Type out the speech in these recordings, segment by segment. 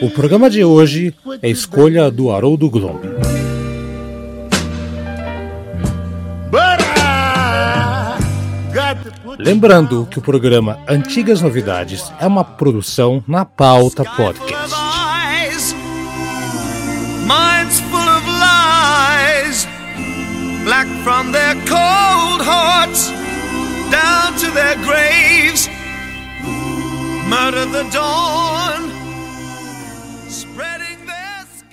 O programa de hoje é escolha do Haroldo Glomb. Lembrando que o programa Antigas Novidades é uma produção na pauta podcast. Black from their cold hearts down to their graves. Murder the dawn.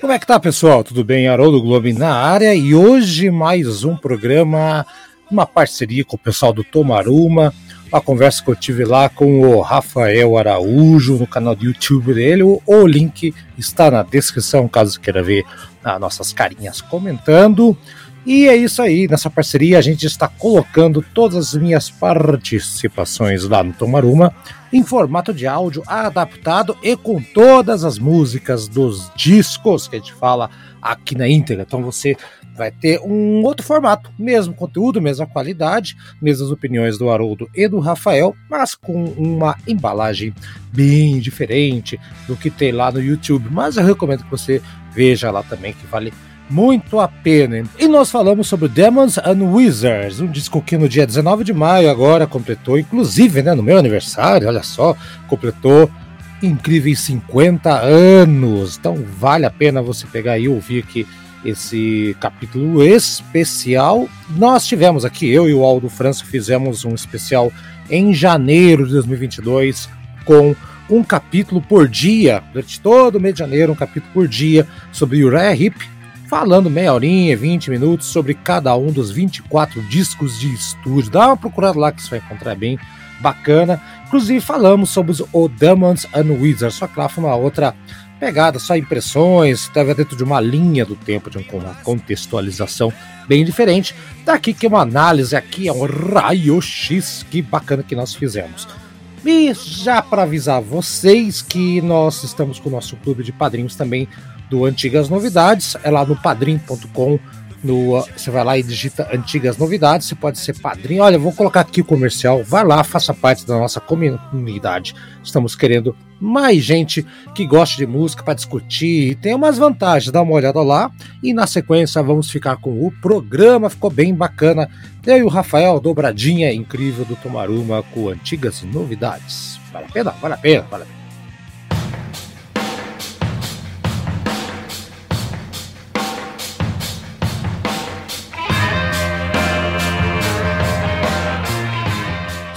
Como é que tá, pessoal? Tudo bem? Haroldo Globo na área e hoje mais um programa, uma parceria com o pessoal do Tomaruma, uma conversa que eu tive lá com o Rafael Araújo no canal do YouTube dele. O link está na descrição, caso queira ver as nossas carinhas comentando. E é isso aí, nessa parceria a gente está colocando todas as minhas participações lá no Tomaruma em formato de áudio adaptado e com todas as músicas dos discos que a gente fala aqui na íntegra. Então você vai ter um outro formato, mesmo conteúdo, mesma qualidade, mesmas opiniões do Haroldo e do Rafael, mas com uma embalagem bem diferente do que tem lá no YouTube. Mas eu recomendo que você veja lá também, que vale muito a pena. E nós falamos sobre Demons and Wizards, um disco que no dia 19 de maio agora completou, inclusive né, no meu aniversário, olha só, completou incríveis 50 anos. Então vale a pena você pegar e ouvir aqui esse capítulo especial. Nós tivemos aqui, eu e o Aldo França fizemos um especial em janeiro de 2022 com um capítulo por dia, durante todo o mês de janeiro, um capítulo por dia sobre Uriah Heep, falando meia horinha, 20 minutos sobre cada um dos 24 discos de estúdio. Dá uma procurada lá que você vai encontrar bem bacana. Inclusive falamos sobre os o Demons and Wizards, só que lá foi uma outra pegada, só impressões, estava dentro de uma linha do tempo, de uma contextualização bem diferente. Daqui que é uma análise, aqui é um raio-x, que bacana que nós fizemos. E já para avisar vocês que nós estamos com o nosso clube de padrinhos também do Antigas Novidades, é lá no padrim.com. No, você vai lá e digita Antigas Novidades, você pode ser padrinho. Olha, vou colocar aqui o comercial, vai lá, faça parte da nossa comunidade. Estamos querendo mais gente que goste de música para discutir tem umas vantagens. Dá uma olhada lá e na sequência vamos ficar com o programa, ficou bem bacana. Eu e o Rafael, dobradinha incrível do Tomaruma com Antigas Novidades. Vale a pena, vale a pena, vale a pena.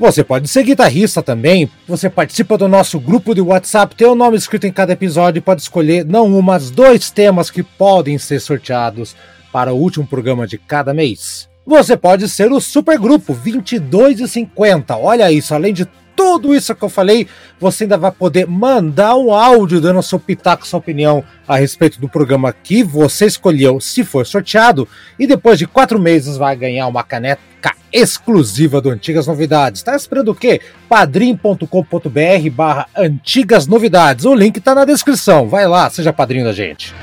Você pode ser guitarrista também. Você participa do nosso grupo de WhatsApp, tem o nome escrito em cada episódio e pode escolher não um, mas dois temas que podem ser sorteados para o último programa de cada mês. Você pode ser o supergrupo 22,50. Olha isso, além de tudo isso que eu falei, você ainda vai poder mandar um áudio dando seu pitaco, sua opinião a respeito do programa que você escolheu, se for sorteado, e depois de quatro meses vai ganhar uma caneca exclusiva do Antigas Novidades. Tá esperando o quê? padrim.com.br barra Antigas Novidades. O link tá na descrição. Vai lá, seja padrinho da gente.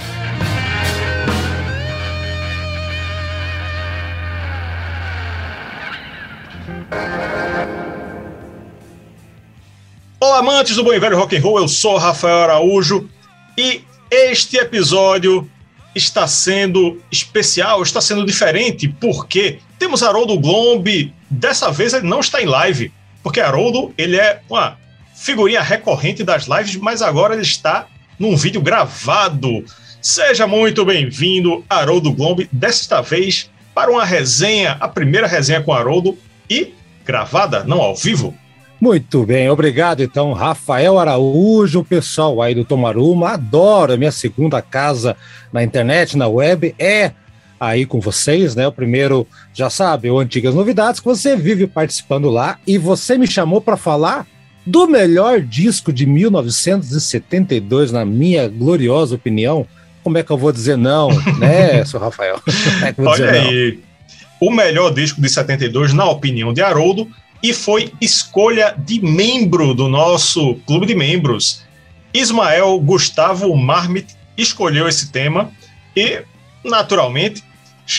Olá, amantes do bom e velho rock and roll. Eu sou Rafael Araújo e este episódio está sendo especial, está sendo diferente, porque temos Haroldo Glombe. Dessa vez ele não está em live, porque Haroldo ele é uma figurinha recorrente das lives, mas agora ele está num vídeo gravado. Seja muito bem-vindo, Haroldo Glombe, desta vez para uma resenha, a primeira resenha com Haroldo e gravada, não ao vivo. Muito bem, obrigado então, Rafael Araújo, o pessoal aí do Tomaruma, adoro minha segunda casa na internet, na web, é aí com vocês, né? O primeiro, já sabe, o Antigas Novidades, que você vive participando lá e você me chamou para falar do melhor disco de 1972, na minha gloriosa opinião. Como é que eu vou dizer não, né, seu Rafael? É Olha aí, não? o melhor disco de 72, na opinião de Haroldo, e foi escolha de membro do nosso clube de membros. Ismael Gustavo Marmit escolheu esse tema e, naturalmente,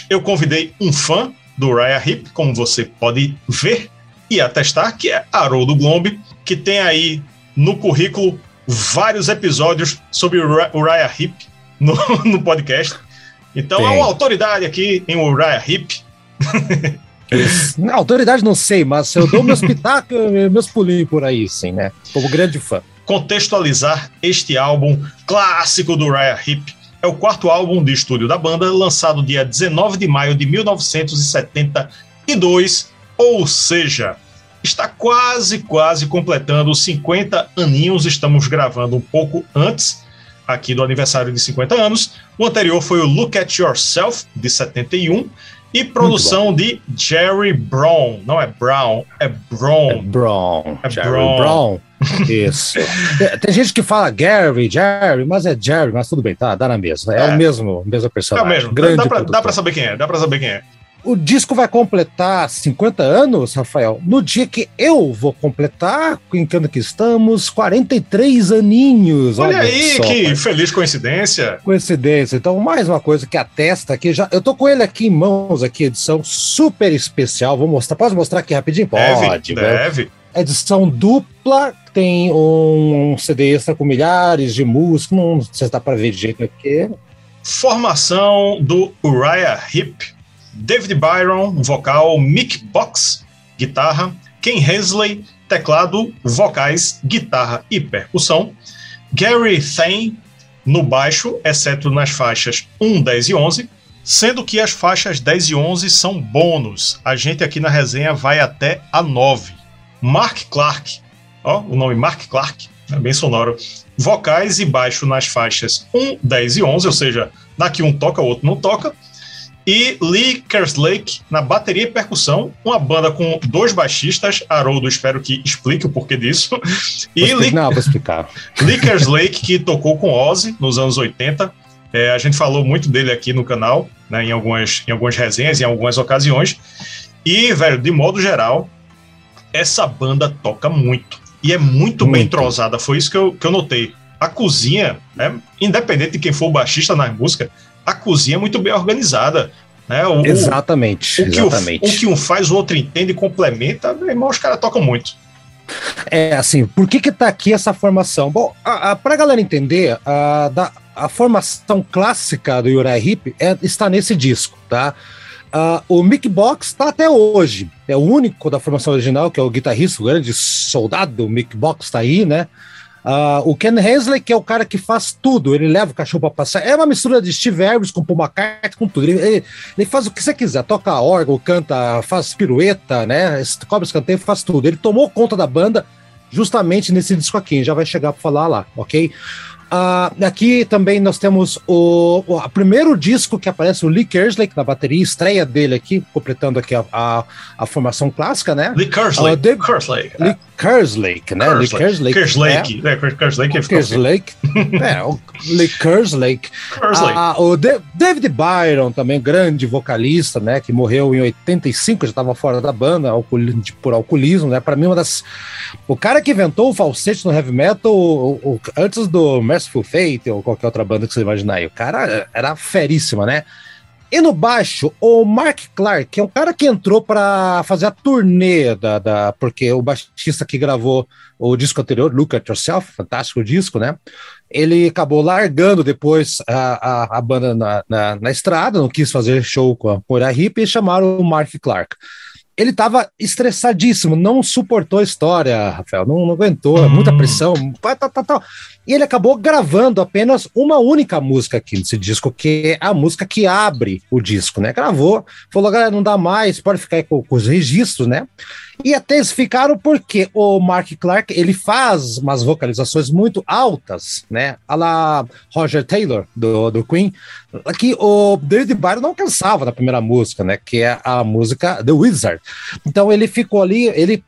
eu convidei um fã do Raya Hip, como você pode ver e atestar, que é Haroldo Glombe, que tem aí no currículo vários episódios sobre o Raya Hip no, no podcast. Então é uma autoridade aqui em Uriah Hip. Na autoridade não sei, mas eu dou meus pitacos, meus pulinhos por aí, sim, né? Como grande fã. Contextualizar este álbum clássico do Raya Hip. É o quarto álbum de estúdio da banda, lançado dia 19 de maio de 1972, ou seja, está quase, quase completando 50 aninhos. Estamos gravando um pouco antes aqui do aniversário de 50 anos. O anterior foi o Look at Yourself, de 71, e produção de Jerry Brown. Não é Brown, é Brown. É Brown. É Jerry Brown. Brown. Isso. Tem gente que fala Gary, Jerry, mas é Jerry, mas tudo bem, tá? Dá na mesma. É, é. o mesmo, mesmo personagem. É o mesmo. Grande dá, pra, dá pra saber quem é, dá pra saber quem é. O disco vai completar 50 anos, Rafael, no dia que eu vou completar, em que ano que estamos, 43 aninhos. Olha, olha aí, só, que feliz coincidência. Coincidência. Então, mais uma coisa que atesta aqui, já, eu tô com ele aqui em mãos, aqui, edição super especial. Vou mostrar, posso mostrar aqui rapidinho? Pode. Deve, deve. Edição dupla, tem um CD extra com milhares de músicas, não sei se dá para ver de jeito aqui. Formação do Uriah Heep David Byron, vocal, Mick Box, guitarra, Ken Hensley, teclado, vocais, guitarra e percussão, Gary Thane no baixo, exceto nas faixas 1, 10 e 11, sendo que as faixas 10 e 11 são bônus. A gente aqui na resenha vai até a 9. Mark Clark, ó, o nome Mark Clark, é bem sonoro. Vocais e baixo nas faixas 1, 10 e 11, ou seja, daqui um toca, o outro não toca e Lee Kerslake na bateria e percussão, uma banda com dois baixistas, Haroldo, espero que explique o porquê disso. E Lee, não, vou explicar. Lee Kerslake, que tocou com Ozzy nos anos 80. É, a gente falou muito dele aqui no canal, né, em, algumas, em algumas resenhas, em algumas ocasiões. E, velho, de modo geral, essa banda toca muito. E é muito, muito. bem entrosada. Foi isso que eu, que eu notei. A cozinha, né, independente de quem for o baixista na música, a cozinha é muito bem organizada. Né? O, exatamente. O, o, exatamente. Que o, o, que um faz, o outro entende e complementa. Meu irmão, os caras tocam muito. É assim, por que que tá aqui essa formação? Bom, a, a, pra galera entender, a, da, a formação clássica do Uriah Heep é, está nesse disco, tá? Uh, o Mick Box está até hoje. É o único da formação original, que é o guitarrista, o grande soldado, o Mick Box está aí, né? Uh, o Ken Hensley, que é o cara que faz tudo, ele leva o cachorro para passar. É uma mistura de Steve Harris com Paul McCartney, com tudo. Ele, ele, ele, faz o que você quiser, toca órgão, canta, faz pirueta, né? Cobra escanteio, faz tudo. Ele tomou conta da banda justamente nesse disco aqui, já vai chegar para falar lá, ok? Uh, aqui também nós temos o, o, o, primeiro disco que aparece o Lee Kerslake na bateria, estreia dele aqui, completando aqui a, a, a formação clássica, né? Lee Kerslake. Uh, Dave, Lee, Kerslake, né? Lee Kerslake. Kerslake. É, Kerslake. É, Kerslake. é, o Lee Kerslake. Ah, o De David Byron, também grande vocalista, né? Que morreu em 85, já estava fora da banda por alcoolismo, né? Para mim, uma das. O cara que inventou o falsete no heavy metal o, o, antes do Merciful Fate ou qualquer outra banda que você imaginar aí. O cara era feríssima, né? E no baixo, o Mark Clark, que é um cara que entrou para fazer a turnê da, da. Porque o baixista que gravou o disco anterior, Look at Yourself, fantástico disco, né? Ele acabou largando depois a, a, a banda na, na, na, estrada, não quis fazer show com a Pura Hip e chamaram o Mark Clark ele estava estressadíssimo, não suportou a história, Rafael, não, não aguentou, hum. muita pressão, tá, tá, tá, tá. E ele acabou gravando apenas uma única música aqui nesse disco, que é a música que abre o disco, né? Gravou, falou, galera, não dá mais, pode ficar aí com, com os registros, né? E até eles ficaram porque o Mark Clark, ele faz umas vocalizações muito altas, né? A la Roger Taylor, do, do Queen, que o David Byron não alcançava na primeira música, né? Que é a música The Wizard. Então ele ficou ali, ele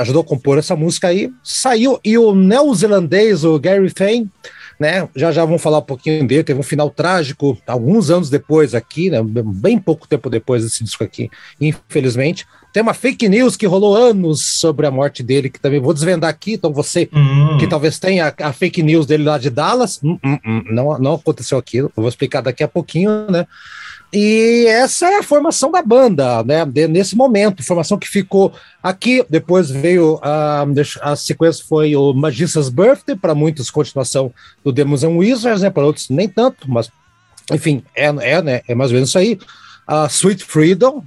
ajudou a compor essa música aí, saiu, e o neozelandês, o Gary Fane, né? Já já vamos falar um pouquinho dele. Teve um final trágico alguns anos depois aqui, né? Bem pouco tempo depois desse disco aqui, infelizmente. Tem uma fake news que rolou anos sobre a morte dele, que também vou desvendar aqui. Então, você hum. que talvez tenha a, fake news dele lá de Dallas, hum, hum, hum, não, não aconteceu aquilo. Eu vou explicar daqui a pouquinho, né? E essa é a formação da banda, né? De, nesse momento, formação que ficou aqui. Depois veio a, a sequência foi o Magician's Birthday, para muitos continuação do Demons and Wizards, né? Para outros nem tanto, mas enfim, é, é, né? é mais ou menos isso aí uh, Sweet Freedom,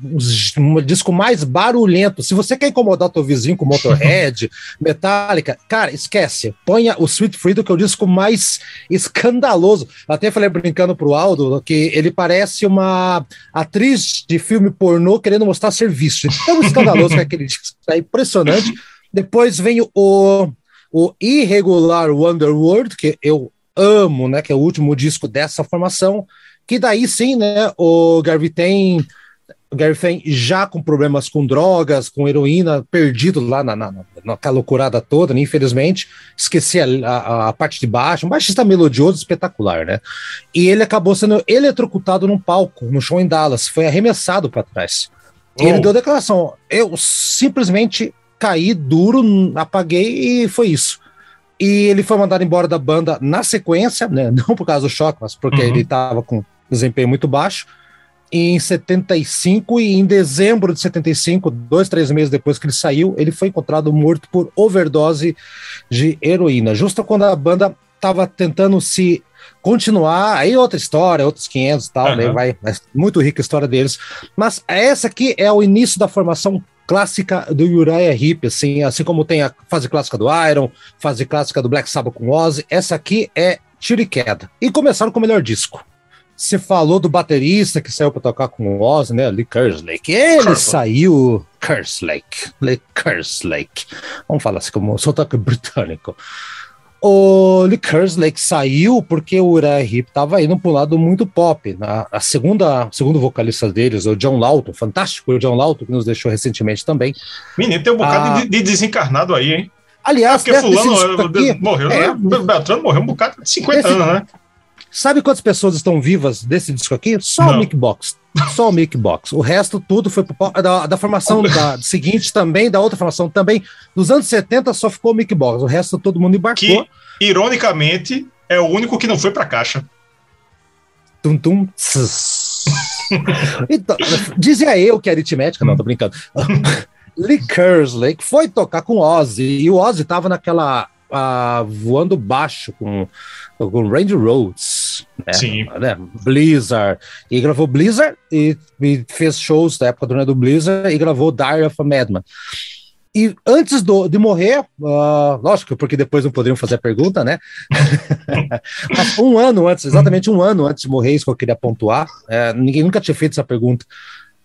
um disco mais barulhento. Se você quer incomodar o teu vizinho com Motorhead, Metallica, cara, esquece. Ponha o Sweet Freedom, que é o disco mais escandaloso. Até falei brincando pro Aldo que ele parece uma atriz de filme pornô querendo mostrar serviço. Tão escandaloso que é aquele disco. É impressionante. Depois vem o, o Irregular Wonderworld, que eu amo, né? Que é o último disco dessa formação. Que daí sim, né, o Garvey tem o Gary Fane já com problemas com drogas, com heroína, perdido lá na, na, naquela loucurada toda, né? infelizmente, esqueci a, a, a, parte de baixo, um baixista melodioso espetacular, né? E ele acabou sendo eletrocutado num palco, no show em Dallas, foi arremessado para trás. E ele oh. deu declaração: eu simplesmente caí duro, apaguei e foi isso. E ele foi mandado embora da banda na sequência, né? Não por causa do choque, mas porque uhum. ele estava com desempenho muito baixo. em 75 e em dezembro de 75, dois, três meses depois que ele saiu, ele foi encontrado morto por overdose de heroína. Justo quando a banda estava tentando se continuar, aí outra história, outros 500 e tal, uhum. né, vai, muito rica a história deles. Mas essa aqui é o início da formação clássica do Uriah Heep, assim, assim como tem a fase clássica do Iron, fase clássica do Black Sabbath com Ozzy, essa aqui é tiro e queda. E começaram com o melhor disco. Você falou do baterista que saiu para tocar com o Ozzy, né? Lee Kerslake. Ele Curse. saiu. Kerslake. Lee Kerslake. Vamos falar assim como sotaque britânico. O Lee Kerslake saiu porque o Uriah Heep estava indo para um lado muito pop. A, a segunda, segundo vocalista deles, o John Lawton, fantástico o John Lawton, que nos deixou recentemente também. Menino, tem um bocado ah, de, de, desencarnado aí, hein? Aliás, é porque fulano aqui, morreu, é, né? Beltrano morreu um bocado de 50 esse, anos, né? Sabe quantas pessoas estão vivas desse disco aqui? Só Não. o Mick Box. Só o Mick Box. O resto tudo foi pro, da, da formação da, seguinte também, da outra formação também. Nos anos 70 só ficou o Mick Box. O resto todo mundo embarcou. Que, ironicamente, é o único que não foi pra caixa. Tum, tum, então, dizia eu que é aritmética, não, tô brincando. Lee Kerslake foi tocar com Ozzy e o Ozzy tava naquela uh, voando baixo com, com Randy Rhodes, né? Sim. Né? Blizzard, e gravou Blizzard e, e, fez shows da época do, do Blizzard e gravou Diary of a Madman. E antes do, de morrer, uh, lógico, porque depois não poderiam fazer a pergunta, né? Um ano antes, exatamente um ano antes de morrer, isso que eu queria pontuar, é, ninguém nunca tinha feito essa pergunta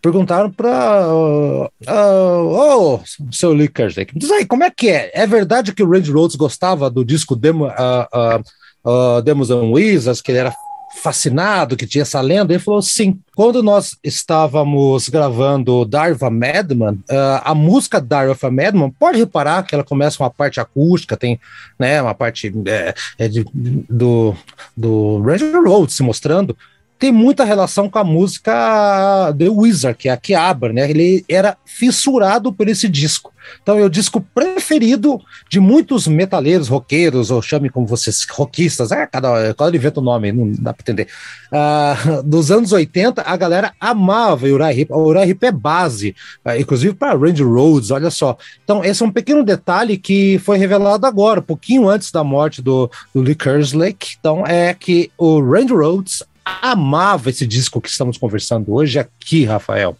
perguntaram para uh, uh, oh, seu Lee diz aí, como é que é? É verdade que o Randy Rhodes gostava do disco Demo, uh, Demos and Wizards, que ele era fascinado que tinha essa lenda. Ele falou: sim. Quando nós estávamos gravando Darva Madman, uh, a música Darva Madman, pode reparar que ela começa com uma parte acústica, tem né, uma parte é, é de, do, do Ranger Road se mostrando tem muita relação com a música The Wizard, que é a que abre, né? Ele era fissurado por esse disco. Então é o disco preferido de muitos metaleiros, roqueiros, ou chame como vocês, rockistas, é, cada, cada inventa o nome, não dá para entender. Uh, dos anos 80, a galera amava Uriah Heep. Uriah Heep é base, uh, inclusive para Range Roads, olha só. Então esse é um pequeno detalhe que foi revelado agora, um pouquinho antes da morte do, do Lee Kerslake. Então é que o Range Roads amava esse disco que estamos conversando hoje aqui, Rafael.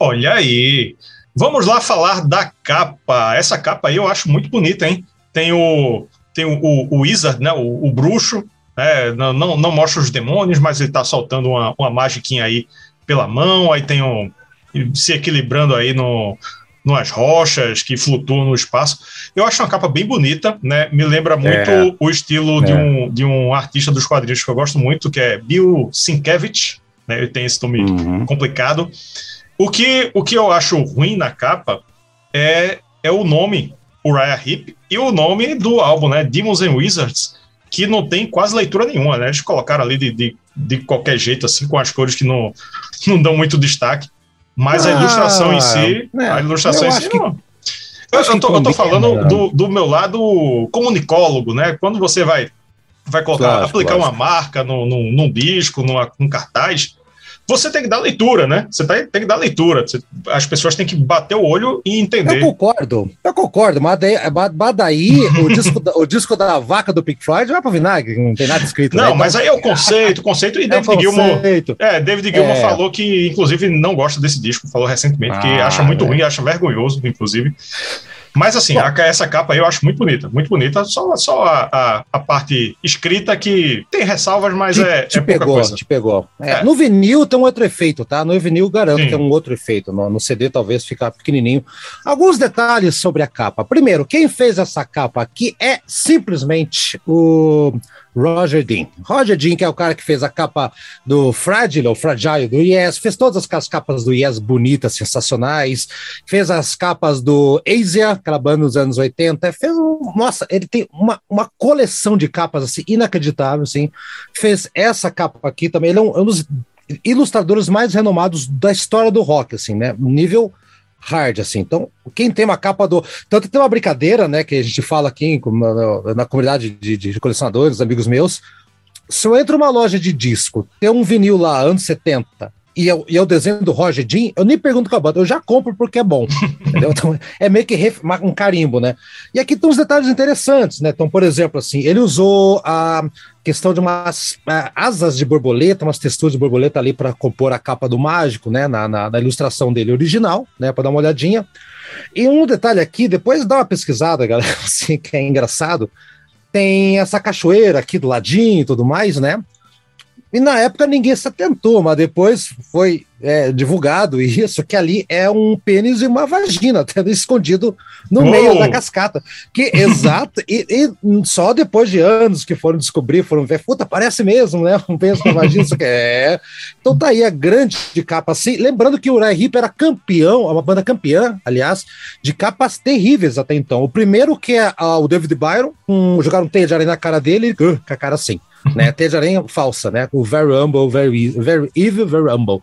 Olha aí. Vamos lá falar da capa. Essa capa aí eu acho muito bonita, hein? Tem o, tem o, o, o Wizard, né? O, o bruxo. Né? Não, não, não, mostra os demônios, mas ele tá soltando uma, uma magiquinha aí pela mão. Aí tem um. se equilibrando aí no, nas rochas que flutuam no espaço. Eu acho uma capa bem bonita, né? Me lembra muito é. o estilo é. de, um, de um artista dos quadrinhos que eu gosto muito, que é Bill Sienkiewicz, né? Ele tem esse nome uhum. complicado. O que, o que eu acho ruim na capa é, é o nome, Uriah Heep, e o nome do álbum, né? Demons and Wizards, que não tem quase leitura nenhuma, né? Eles colocaram ali de, de, de qualquer jeito, assim, com as cores que não, não dão muito destaque. Mas ah, a ilustração em si, é, a ilustração em si, que... não. Eu, eu, tô, eu tô falando né? do, do meu lado comunicólogo, né? Quando você vai, vai colocar, claro, aplicar claro. uma marca no, no, num disco, numa, num cartaz, você tem que dar leitura, né? Você tem, tem que dar leitura. Você, as pessoas têm que bater o olho e entender. Eu concordo, eu concordo, mas daí, mas daí o, disco da, o disco da vaca do Pink Floyd vai para vinagre, não tem nada escrito. Não, né? mas aí é o conceito, o conceito, e é David Gilmour. É, David Gilmour é. falou que, inclusive, não gosta desse disco, falou recentemente, ah, que acha muito é. ruim, acha vergonhoso, inclusive. Mas assim, a, essa capa aí eu acho muito bonita, muito bonita. Só, só a, a, a parte escrita que tem ressalvas, mas te, é, te é pegou, coisa. Te pegou. É, é. No vinil tem um outro efeito, tá? No vinil garanto Sim. que é um outro efeito. No, no CD talvez ficar pequenininho. Alguns detalhes sobre a capa. Primeiro, quem fez essa capa aqui é simplesmente o Roger Dean. Roger Dean, que é o cara que fez a capa do Fragile, ou Fragile do Yes, fez todas as capas do Yes bonitas, sensacionais, fez as capas do Asia, aquela banda dos anos 80, fez, nossa, ele tem uma, uma coleção de capas, assim, inacreditável, assim, fez essa capa aqui também, ele é um, é um dos ilustradores mais renomados da história do rock, assim, né, nível hard, assim. Então, quem tem uma capa do. Tanto tem uma brincadeira, né, que a gente fala aqui na, na comunidade de, de, colecionadores, amigos meus. Se eu entro numa loja de disco, tem um vinil lá, anos 70, e é, e é o desenho do Roger Dean, eu nem pergunto com a banda, eu já compro porque é bom. então, é meio que um carimbo, né? E aqui tem uns detalhes interessantes, né? Então, por exemplo, assim, ele usou a questão de umas uh, asas de borboleta, umas texturas de borboleta ali para compor a capa do mágico, né? Na, na, na ilustração dele original, né? Para dar uma olhadinha. E um detalhe aqui, depois dá uma pesquisada, galera, assim, que é engraçado. Tem essa cachoeira aqui do ladinho e tudo mais, né? E na época ninguém se atentou, mas depois foi é, divulgado isso, que ali é um pênis e uma vagina, tendo escondido no oh. meio da cascata. Que, exato, e, e, só depois de anos que foram descobrir, foram ver, puta, parece mesmo, né? Um pênis com vagina, isso que é. Então tá aí a grande de capa assim. Lembrando que o Uriah Heep era campeão, uma banda campeã, aliás, de capas terríveis até então. O primeiro que é uh, o David Byron, um, jogaram um teia de areia na cara dele, uh, com a cara assim né? Teia de aranha falsa, né? O Very Humble, Very, very Evil, Very Humble.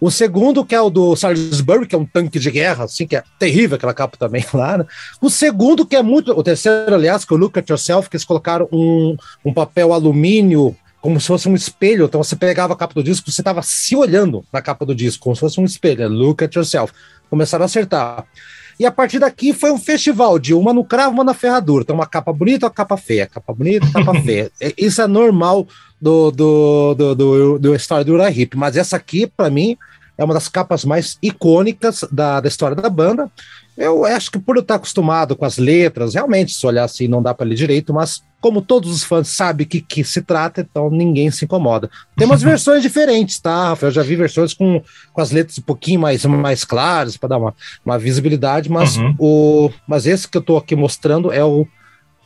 O segundo, que é o do Salisbury, que é um tanque de guerra, assim, que é terrível aquela capa também lá. Né? O segundo, que é muito. O terceiro, aliás, que é o Look at Yourself, que eles colocaram um, um papel alumínio como se fosse um espelho. Então você pegava a capa do disco, você estava se olhando na capa do disco, como se fosse um espelho. É Look at Yourself. Começaram a acertar. E a partir daqui foi um festival de uma no cravo, uma na ferradura. Então, uma capa bonita, uma capa feia, capa bonita, capa feia. Isso é normal do, do, do, do, do história do Ura Hip. Mas essa aqui, para mim, é uma das capas mais icônicas da, da história da banda. Eu acho que por eu estar acostumado com as letras, realmente, se olhar assim, não dá para ler direito, mas como todos os fãs sabem que, que se trata, então ninguém se incomoda. Tem umas versões diferentes, tá, Rafael? Eu já vi versões com, com as letras um pouquinho mais, mais claras, para dar uma, uma visibilidade, mas, uhum. o, mas esse que eu estou aqui mostrando é o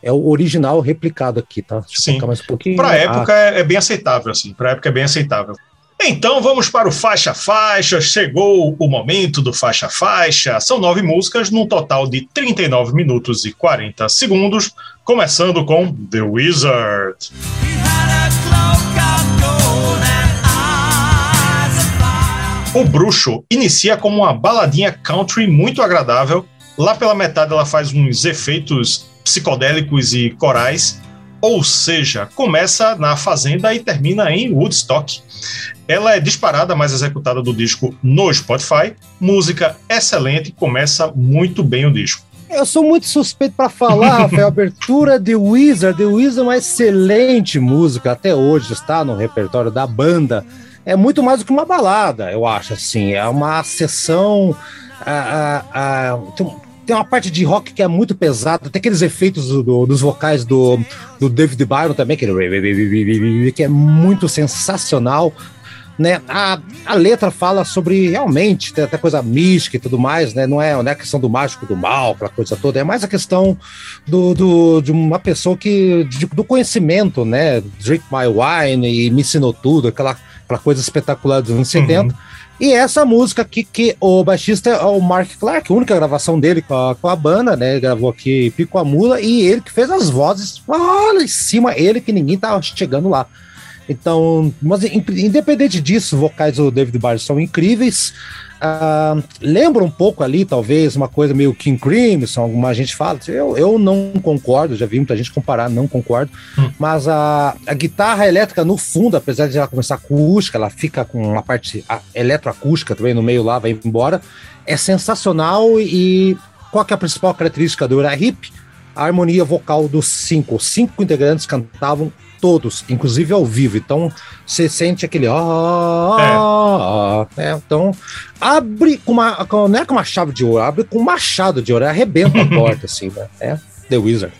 é o original replicado aqui, tá? Deixa Sim. Mais um pouquinho. Época ah. é, é bem aceitável, assim. Pra época é bem aceitável. Então vamos para o Faixa Faixa. Chegou o momento do Faixa Faixa. São nove músicas, num total de 39 minutos e 40 segundos, começando com The Wizard. O Bruxo inicia como uma baladinha country muito agradável. Lá pela metade ela faz uns efeitos psicodélicos e corais, ou seja, começa na Fazenda e termina em Woodstock. Ela é disparada mais executada do disco no Spotify. Música excelente, começa muito bem o disco. Eu sou muito suspeito para falar, Rafael. Abertura de Wizard. The Wizard é uma excelente música, até hoje está no repertório da banda. É muito mais do que uma balada, eu acho, assim. É uma sessão. A, a, a, tem, uma parte de rock que é muito pesada, tem aqueles efeitos do, do, dos vocais do, do David Byron também, que, que é muito sensacional né? A, a letra fala sobre realmente, tem até coisa mística e tudo mais, né? Não é, não é a questão do mágico do mal, aquela coisa toda, é mais a questão do, do, de uma pessoa que. De, do conhecimento, né? Drink My Wine e me ensinou tudo, aquela, aquela coisa espetacular dos anos 70. E essa música aqui, que o baixista é o Mark Clark, a única gravação dele com a, com a banda, né? Ele gravou aqui Pico a Mula e ele que fez as vozes, olha em cima, ele que ninguém tava chegando lá. Então, mas independente disso, vocais do David Barnes são incríveis. Uh, lembra um pouco ali, talvez, uma coisa meio King Crimson, alguma gente fala. Eu, eu não concordo, já vi muita gente comparar, não concordo. Hum. Mas a, a guitarra elétrica, no fundo, apesar de ela começar acústica, ela fica com uma parte eletroacústica também no meio lá, vai embora. É sensacional e qual que é a principal característica do Era Hip? A harmonia vocal dos cinco. Os cinco integrantes cantavam todos, inclusive ao vivo. Então você sente aquele ah, é. é. então abre com uma não é com uma chave de ouro, abre com um machado de ouro, arrebenta a porta assim, né? É The Wizard.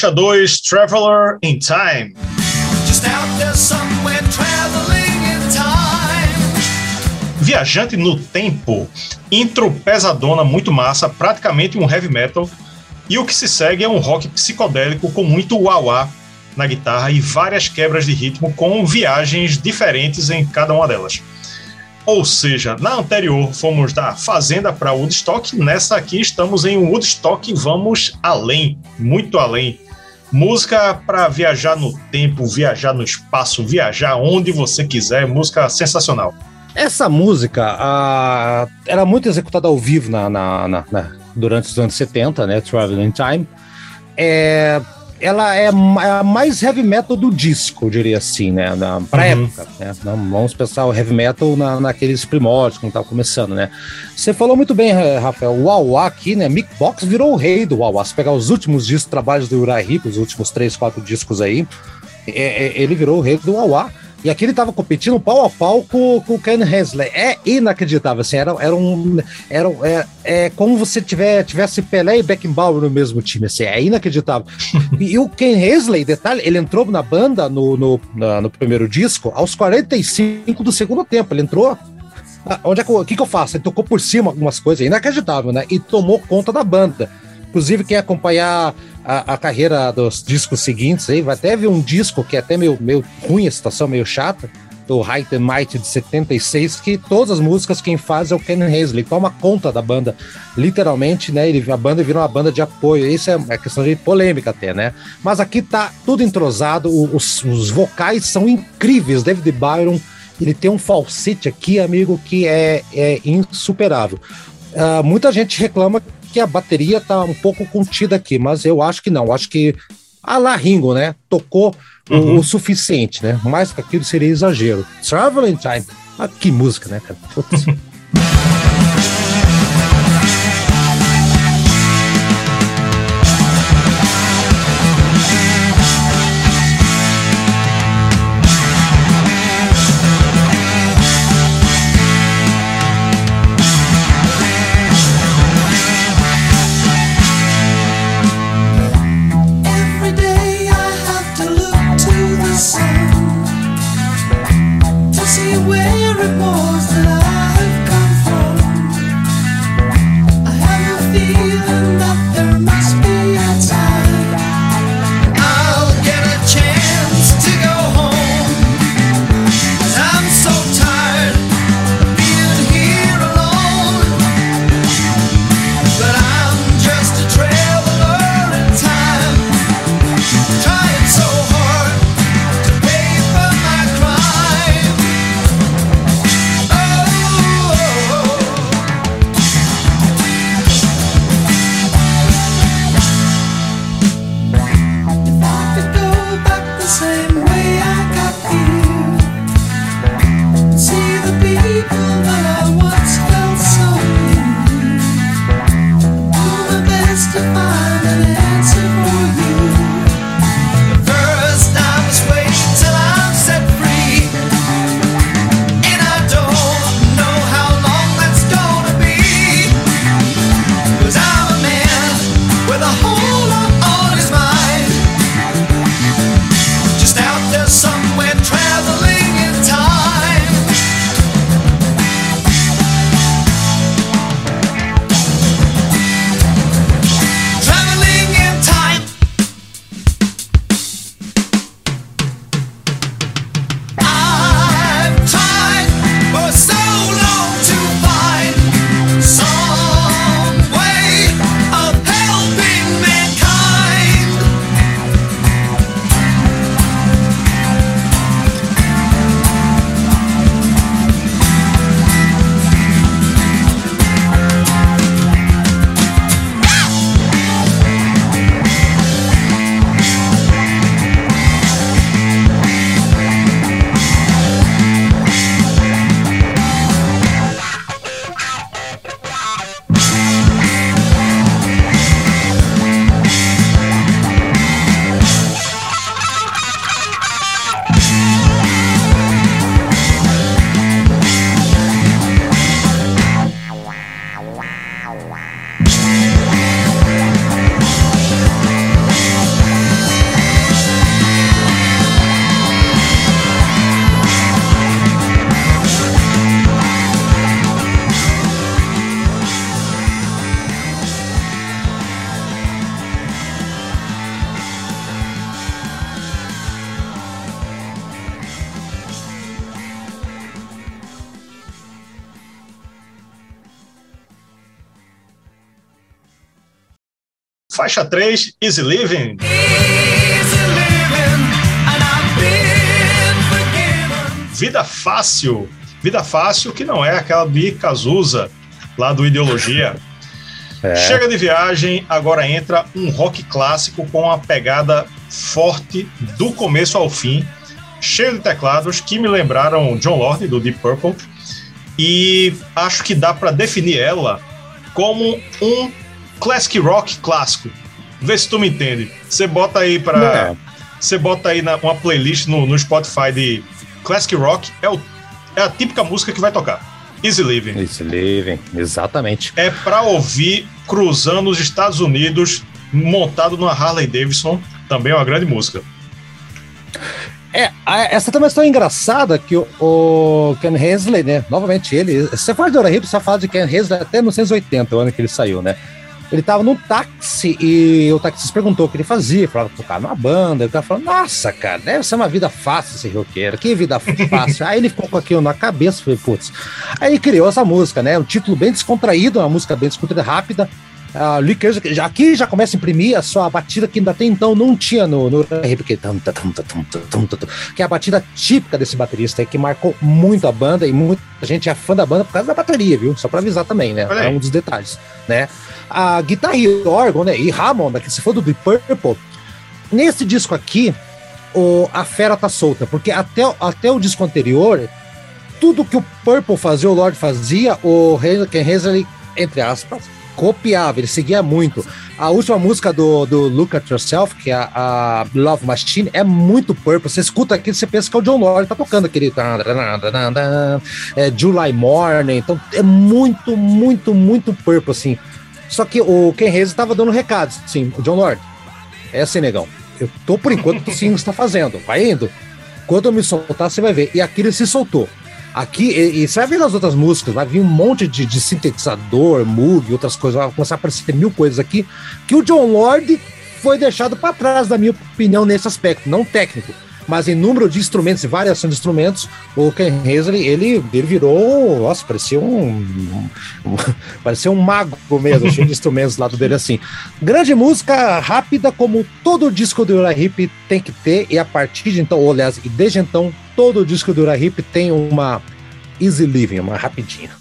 Faixa 2, Traveler in Time. Viajante no Tempo, intro pesadona muito massa, praticamente um heavy metal, e o que se segue é um rock psicodélico com muito wah na guitarra e várias quebras de ritmo com viagens diferentes em cada uma delas. Ou seja, na anterior fomos da Fazenda para Woodstock, nessa aqui estamos em Woodstock, vamos além, muito além. Música para viajar no tempo, viajar no espaço, viajar onde você quiser, música sensacional. Essa música era muito executada ao vivo na, na, na, durante os anos 70, né? Traveling Time. É, ela é a mais heavy metal do disco, eu diria assim, né? Na, pra uhum. época, né? vamos pensar o heavy metal na, naqueles primórdios, quando tava começando, né? Você falou muito bem, Rafael, o Wawa aqui, né? Mick Box virou o rei do Wawa. Se pegar os últimos discos, trabalhos do Uriah Heep, os últimos três, quatro discos aí, é, é, ele virou o rei do Wawa. E aqui ele tava competindo pau a pau com, com o Ken Hensley. É inacreditável, assim, era, era um. Era, é, é como você tiver, tivesse Pelé e Beckenbauer no mesmo time, assim, é inacreditável. e, e, o Ken Hensley, detalhe, ele entrou na banda no, no, na, no primeiro disco aos 45 do segundo tempo. Ele entrou ah, onde é que, o que, que eu faço? Ele tocou por cima algumas coisas, inacreditável, né? E tomou conta da banda. Inclusive, quem acompanhar a, a, carreira dos discos seguintes aí, vai até ver um disco que é até meio, meio ruim, a situação meio chata, do Height and Might de 76, que todas as músicas quem faz é o Ken Hensley, toma conta da banda, literalmente, né? Ele, a banda virou uma banda de apoio. Isso é, é questão de polêmica até, né? Mas aqui tá tudo entrosado, os, os vocais são incríveis. David Byron, ele tem um falsete aqui, amigo, que é, é insuperável. Uh, muita gente reclama que a bateria tá um pouco contida aqui, mas eu acho que não. Acho que a la Ringo, né? Tocou uhum. o, o, suficiente, né? Mais que aquilo seria exagero. Traveling Time. Ah, que música, né, cara? where faixa 3, Easy Living. Vida Fácil. Vida Fácil, que não é aquela de Cazuza, lá do Ideologia. É. Chega de viagem, agora entra um rock clássico com uma pegada forte do começo ao fim, cheio de teclados que me lembraram John Lord do Deep Purple e acho que dá para definir ela como um classic rock clássico. Vê se tu me entende. Você bota aí para você bota aí na, uma playlist no, no Spotify de classic rock é, o, é a típica música que vai tocar. Easy Living. Easy Living, exatamente. É para ouvir cruzando os Estados Unidos montado numa Harley Davidson, também é uma grande música. É, essa também é uma história engraçada que o, o Ken Hensley, né? Novamente ele. Você fala de Dora Hip, você fala de Ken Hensley até 1980, o ano que ele saiu, né? Ele tava num táxi e o taxista perguntou o que ele fazia, falava que tocava numa banda. Ele tava falando, nossa, cara, deve ser uma vida fácil esse roqueiro, que vida fácil. Aí ele ficou com aquilo na cabeça, falei, putz. Aí criou essa música, né? Um título bem descontraído, uma música bem descontraída, rápida. Uh, já, aqui já começa a imprimir a sua batida que ainda até então não tinha no, no porque que é a batida típica desse baterista que marcou muito a banda e muita gente é fã da banda por causa da bateria, viu? Só para avisar também, né? É um dos detalhes, né? A guitarra e órgão, né? E Hammond, que se for do Deep Purple, nesse disco aqui, o, a fera tá solta, porque até, até o disco anterior, tudo que o Purple fazia, o Lord fazia, o Ken Hazley, entre aspas, copiava, ele seguia muito. A última música do, do Look at Yourself, que é a, a Love Machine, é muito Purple. Você escuta aquilo, você pensa que é o John Lord tá tocando aquele. É July Morning. Então é muito, muito, muito Purple, assim. Só que o Ken Hayes estava dando recados, sim, o John Lord. É assim, negão. Eu tô por enquanto sim está fazendo. Vai indo. Quando eu me soltar, você vai ver. E aqui ele se soltou. Aqui, e, e você vai ver nas outras músicas, vai vir um monte de, de sintetizador, Moog, outras coisas, vai começar a aparecer mil coisas aqui, que o John Lord foi deixado para trás, na minha opinião, nesse aspecto, não técnico, mas em número de instrumentos e variação de instrumentos, o Ken Hazley, ele, ele virou, nossa, parecia um, um parecia um mago mesmo, cheio de instrumentos do lado dele assim. Grande música, rápida, como todo disco do Ura Hip tem que ter, e a partir de então, ou aliás, desde então, todo disco do Ura Hip tem uma easy living, uma rapidinha.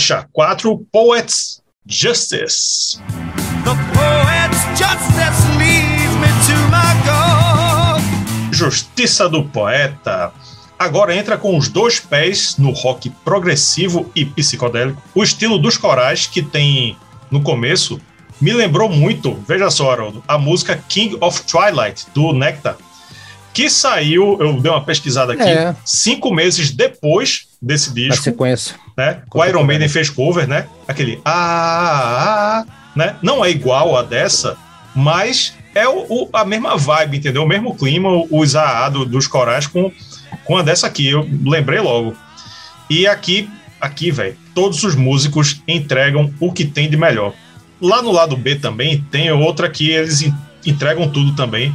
Faixa 4, Poets Justice. The poet's justice leads me to my goal. Justiça do Poeta. Agora entra com os dois pés no rock progressivo e psicodélico. O estilo dos corais, que tem no começo, me lembrou muito, veja só, Haroldo, a música King of Twilight, do Nectar, que saiu, eu dei uma pesquisada aqui, é. cinco meses depois desse disco. Na sequência. Né? O Iron Maiden fez cover, né? Aquele ah, ah, ah, né? Não é igual a dessa, mas é o, o, a mesma vibe, entendeu? O mesmo clima, o Zaá do, dos corais com, com a dessa aqui. Eu lembrei logo. E aqui, aqui, velho, todos os músicos entregam o que tem de melhor. Lá no lado B também tem outra que eles entregam tudo também.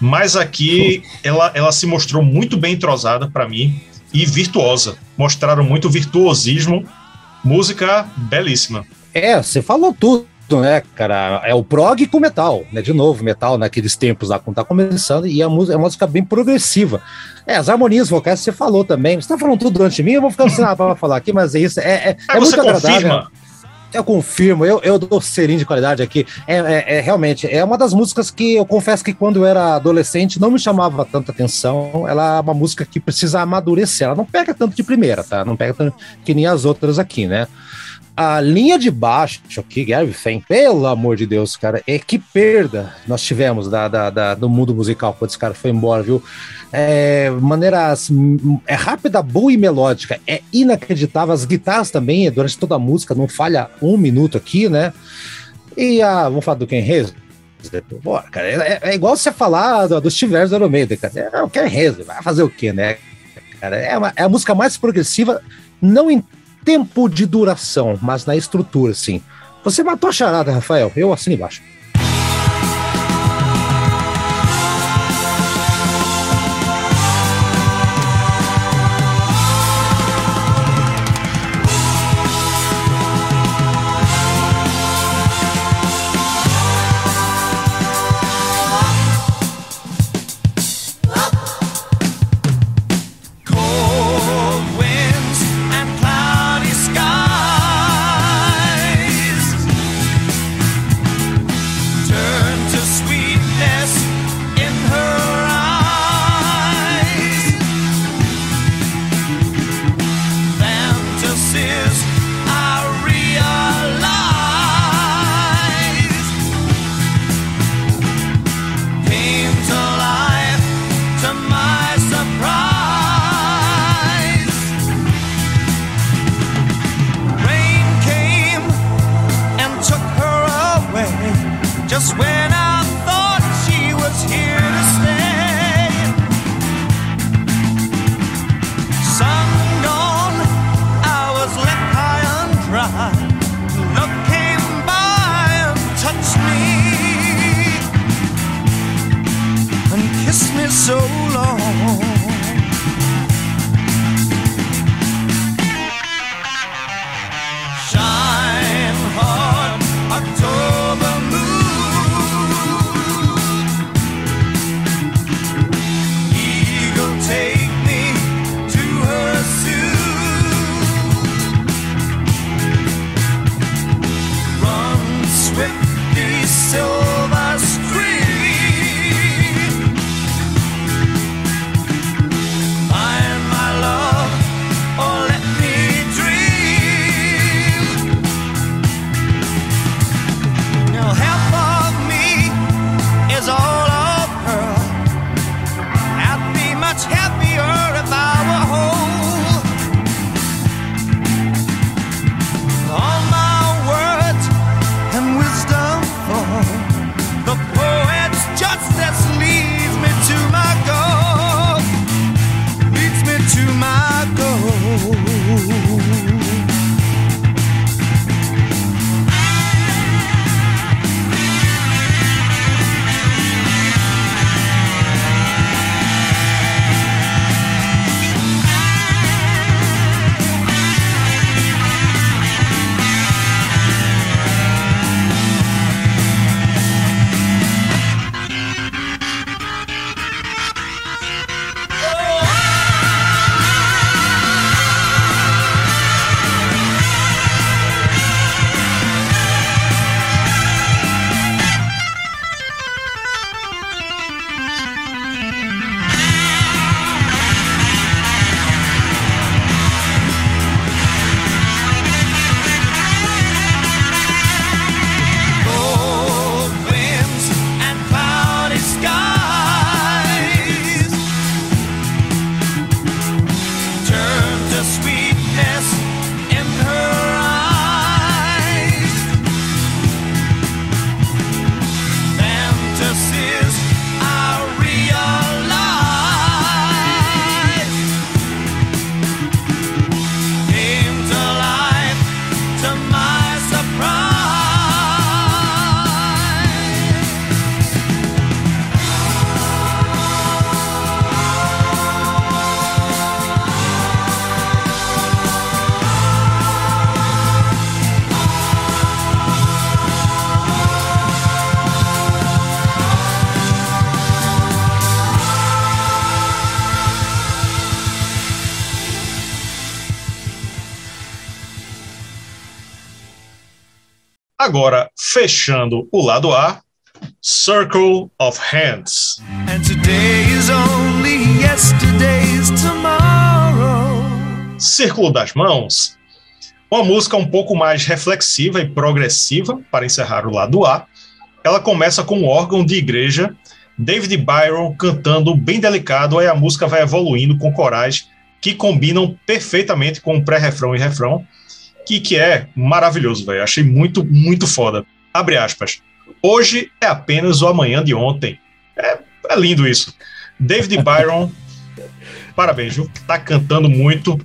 Mas aqui ela, ela se mostrou muito bem entrosada para mim e virtuosa. Mostraram muito virtuosismo. Música belíssima. É, você falou tudo né, cara? É o prog com metal, né? De novo, metal naqueles tempos lá quando tá começando, e a música é uma música bem progressiva. É, as harmonias vocais você falou também. Você tá falando tudo durante mim, eu vou ficar sem nada pra falar aqui, mas é isso. É, é, é muito agradável. Eu confirmo, eu, eu dou serinho de qualidade aqui. É, é, é, realmente, é uma das músicas que eu confesso que quando eu era adolescente não me chamava tanta atenção. Ela é uma música que precisa amadurecer. Ela não pega tanto de primeira, tá? Não pega tanto que nem as outras aqui, né? A linha de baixo aqui, Gary Fame, pelo amor de Deus, cara, é que perda nós tivemos da, da, da do mundo musical quando esse cara foi embora, viu? É, maneira assim, é rápida, boa e melódica, é inacreditável. As guitarras também, durante toda a música, não falha um minuto aqui, né? E a, vamos falar do Ken Reis? Bora, cara, é, é, igual você falar do, do Steve Harris do Maiden, cara. É o Ken Reis, vai fazer o quê, né? Cara, é, uma, é a música mais progressiva, não em tempo de duração, mas na estrutura, sim. Você matou a charada, Rafael. Eu assino embaixo. Agora, fechando o lado A, Circle of Hands. And today is only yesterday's tomorrow. Círculo das Mãos. Uma música um pouco mais reflexiva e progressiva para encerrar o lado A. Ela começa com um órgão de igreja, David Byron cantando bem delicado, aí a música vai evoluindo com corais que combinam perfeitamente com o pré-refrão e refrão, que, que é maravilhoso, velho. Achei muito, muito foda. Abre aspas. Hoje é apenas o amanhã de ontem. É, é lindo isso. David Byron, parabéns, viu? Tá cantando muito.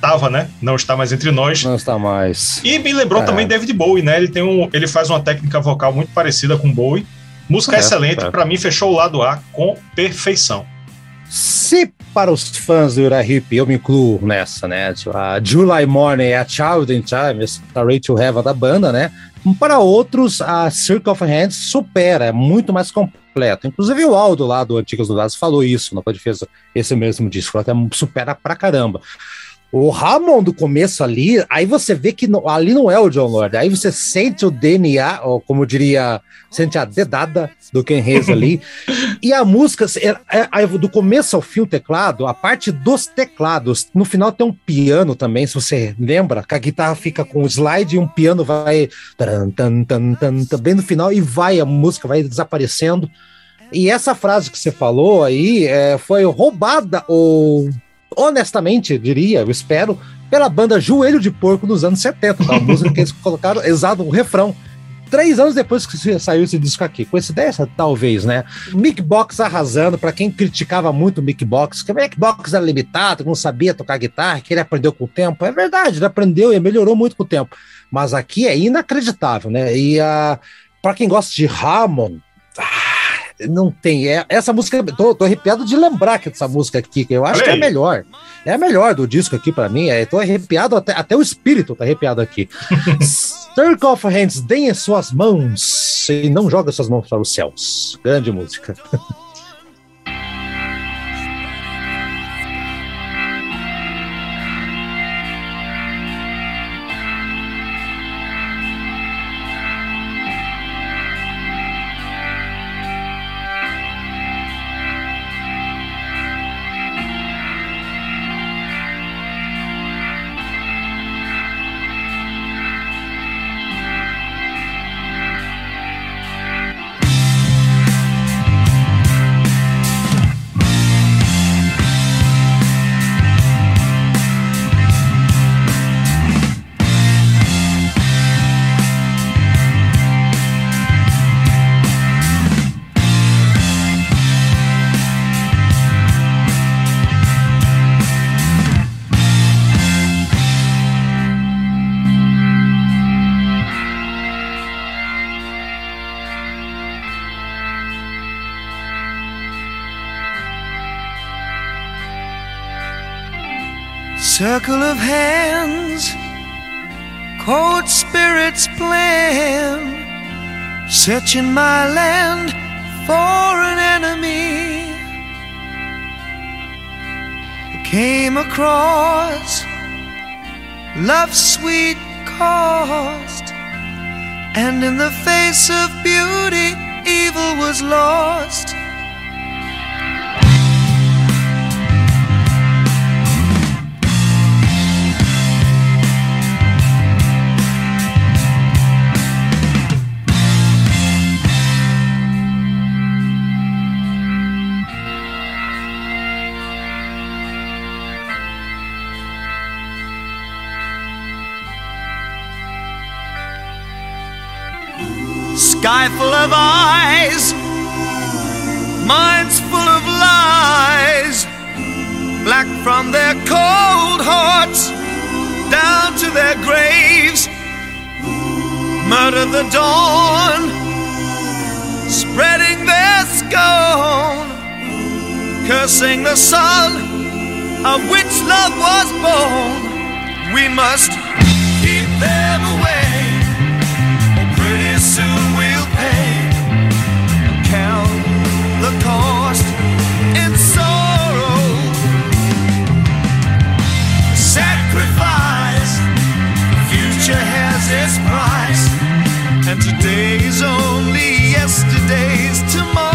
Tava, né? Não está mais entre nós. Não está mais. E me lembrou é. também David Bowie, né? Ele tem um, ele faz uma técnica vocal muito parecida com Bowie. Música é, excelente, é. para mim fechou o lado A com perfeição. Se para os fãs do Hip, eu me incluo nessa, né? A July Morning é a Child in Time, a Rachel Heva da banda, né? Para outros, a Circle of Hands supera, é muito mais completo. Inclusive o Aldo lá do Antigos do Lados falou isso, pode fazer esse mesmo disco, até supera pra caramba. O Ramon do começo ali, aí você vê que ali não é o John Lord, aí você sente o DNA, ou como diria, sente a dedada do Ken Reis ali. e a música, é, é, do começo ao fim, o teclado, a parte dos teclados, no final tem um piano também, se você lembra, que a guitarra fica com o slide e um piano vai tan, tan, tan, tan, bem no final e vai, a música vai desaparecendo. E essa frase que você falou aí é, foi roubada ou honestamente, diria, eu espero, pela banda Joelho de Porco nos anos 70, tá? uma música que eles colocaram exato o refrão. Três anos depois que saiu esse disco aqui. Coincidência? Talvez, né? Mick Box arrasando, para quem criticava muito o Mick Box, que o Mick Box era limitado, não sabia tocar guitarra, que ele aprendeu com o tempo. É verdade, ele aprendeu e melhorou muito com o tempo. Mas aqui é inacreditável, né? E uh, para quem gosta de Hammond, ah, não tem. É, essa música, tô, tô arrepiado de lembrar que essa música aqui, que eu acho que é a melhor. É a melhor do disco aqui para mim. É, tô arrepiado, até, até o espírito tá arrepiado aqui. Circle of Hands, deem suas mãos e não joga suas mãos para os céus. Grande música. Circle of hands, cold spirits plan, searching my land for an enemy. Came across love's sweet cost, and in the face of beauty, evil was lost. Sky full of eyes, minds full of lies, black from their cold hearts down to their graves. Murder the dawn, spreading their scorn, cursing the sun of which love was born. We must keep them away. its price. And today's only yesterday's tomorrow.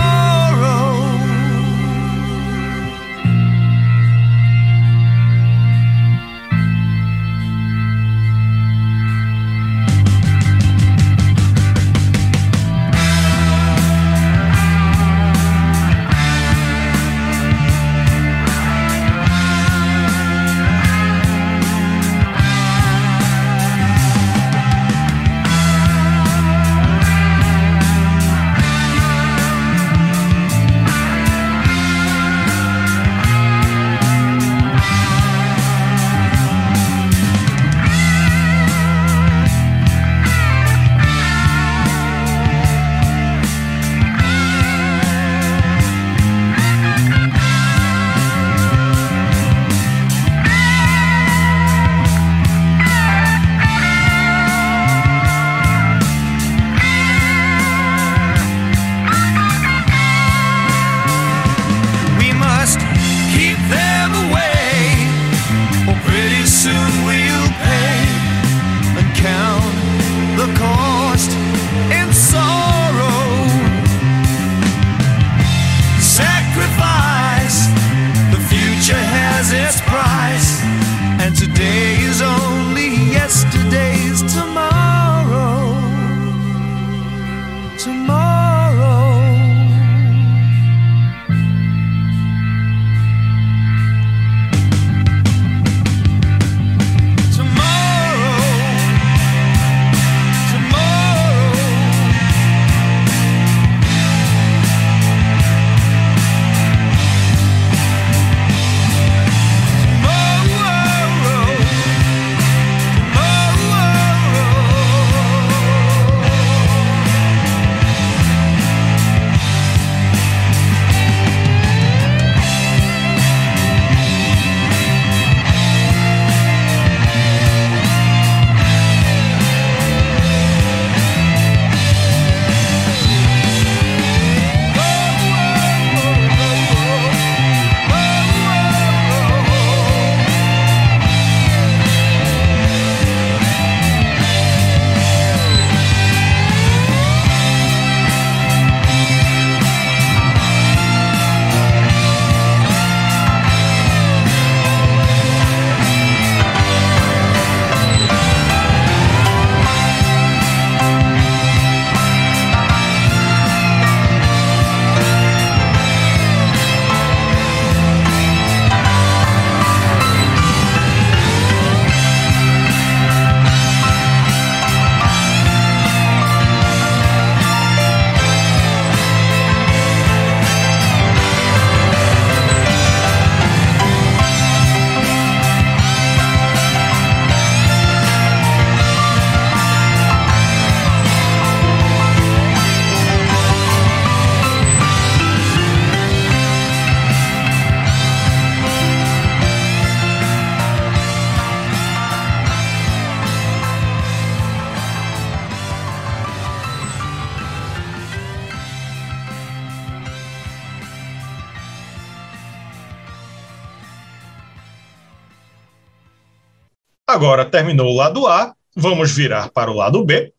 Agora terminou o lado A, vamos virar para o lado B.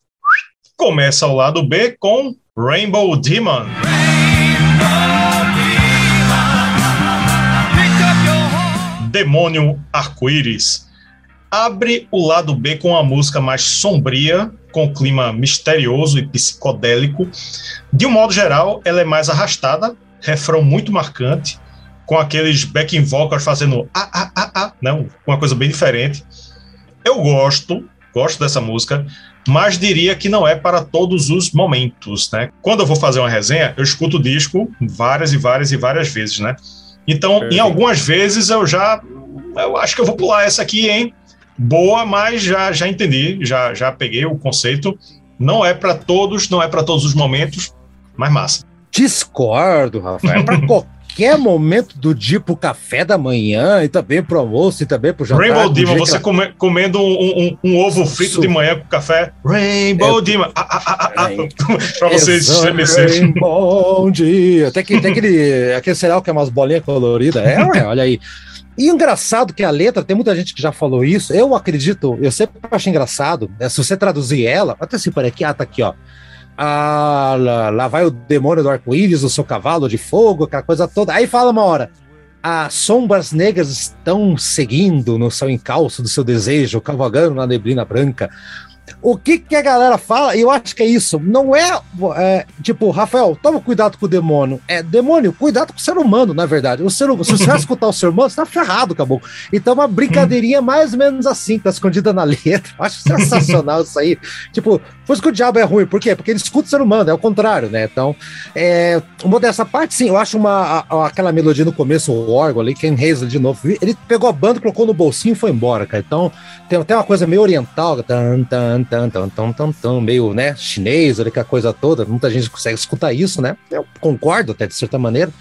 Começa o lado B com Rainbow Demon. Demônio Arco-Íris. Abre o lado B com a música mais sombria, com clima misterioso e psicodélico. De um modo geral, ela é mais arrastada, refrão muito marcante, com aqueles backing vocals fazendo ah, ah, ah, ah, não, uma coisa bem diferente. Eu gosto, gosto dessa música, mas diria que não é para todos os momentos, né? Quando eu vou fazer uma resenha, eu escuto o disco várias e várias e várias vezes, né? Então, em algumas vezes eu já eu acho que eu vou pular essa aqui, hein? Boa, mas já já entendi, já já peguei o conceito. Não é para todos, não é para todos os momentos, mas massa. Discordo, Rafael. É para qualquer momento do dia pro café da manhã e também pro almoço e também pro jantar. Rainbow Demon, você ela... come, comendo um, um, um, ovo frito Isso. de manhã com café. Rainbow é, Demon. Ah, ah, ah, ah, pra vocês estremecerem. Bom dia. Até, que, até aquele, aquele cereal que é umas bolinhas coloridas. É, olha aí. E engraçado que a letra, tem muita gente que já falou isso, eu acredito, eu sempre acho engraçado, né, se você traduzir ela, até se por aqui, ah, tá aqui, ó. Ah, lá, lá vai o demônio do arco-íris, o seu cavalo de fogo, aquela coisa toda. Aí fala uma hora, as sombras negras estão seguindo no seu encalço do seu desejo, cavalgando na neblina branca. O que, que a galera fala, e eu acho que é isso, não é, é, tipo, Rafael, toma cuidado com o demônio. É, demônio, cuidado com o ser humano, na verdade. O ser, se você escutar o ser humano, você tá ferrado, acabou. Então, uma brincadeirinha mais ou menos assim, tá escondida na letra. Eu acho sensacional isso aí. Tipo, por isso que o diabo é ruim, por quê? Porque ele escuta o ser humano, é o contrário, né? Então, é, uma dessa parte, sim, eu acho uma, aquela melodia no começo, o órgão ali, Ken Hazel de novo, ele pegou a banda, colocou no bolsinho e foi embora, cara. Então, tem até uma coisa meio oriental, tan, tan, tan, tan, tan, tan, tan, meio, né, chinês, olha que a coisa toda, muita gente consegue escutar isso, né? Eu concordo até de certa maneira.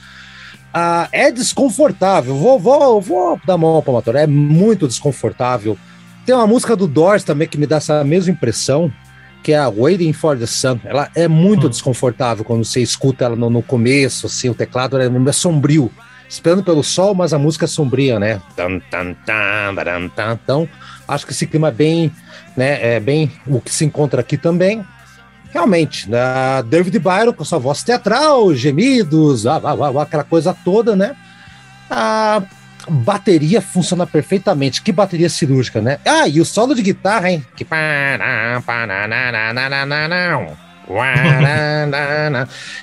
Ah, é desconfortável, vou, vou, vou dar mão para motor, é muito desconfortável. Tem uma música do Doors também que me dá essa mesma impressão, que é a Waiting for the Sun. Ela é muito hum. desconfortável quando você escuta ela no, no começo, assim, o teclado é, é sombrio esperando pelo sol, mas a música é sombria, né? Então, acho que esse clima é bem, né, é bem o que se encontra aqui também. Realmente, né, David Byron com sua voz teatral, gemidos, ah, aquela coisa toda, né? A bateria funciona perfeitamente. Que bateria cirúrgica, né? Ah, e o solo de guitarra, hein? Que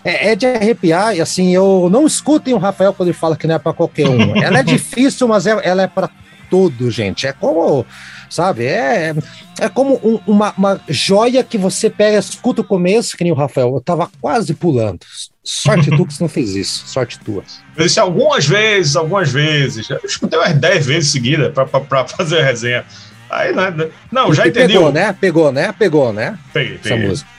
é, é, de arrepiar, e assim, eu não escutem o Rafael quando ele fala que não é para qualquer um. Ela é difícil, mas é, ela é para todo, gente. É como, sabe, é, é como um, uma, uma joia que você pega, escuta o começo, que nem o Rafael, eu tava quase pulando. Sorte tu que você não fez isso, sorte tua. Eu disse algumas vezes, algumas vezes. Eu escutei umas 10 vezes seguida para fazer a resenha. Aí, né? Não, já entendi. Pegou, né? Pegou, né? Pegou, né? Peguei, peguei. Essa música.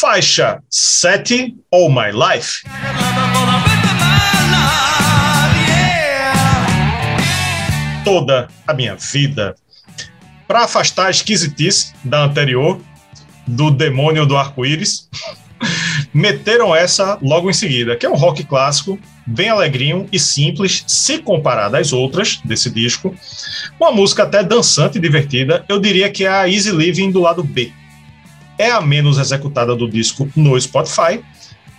Faixa 7, All My Life. Toda a minha vida. Para afastar a esquisitice da anterior, do demônio do arco-íris, meteram essa logo em seguida, que é um rock clássico, bem alegrinho e simples, se comparado às outras desse disco. Uma música até dançante e divertida, eu diria que é a Easy Living do lado B. É a menos executada do disco no Spotify,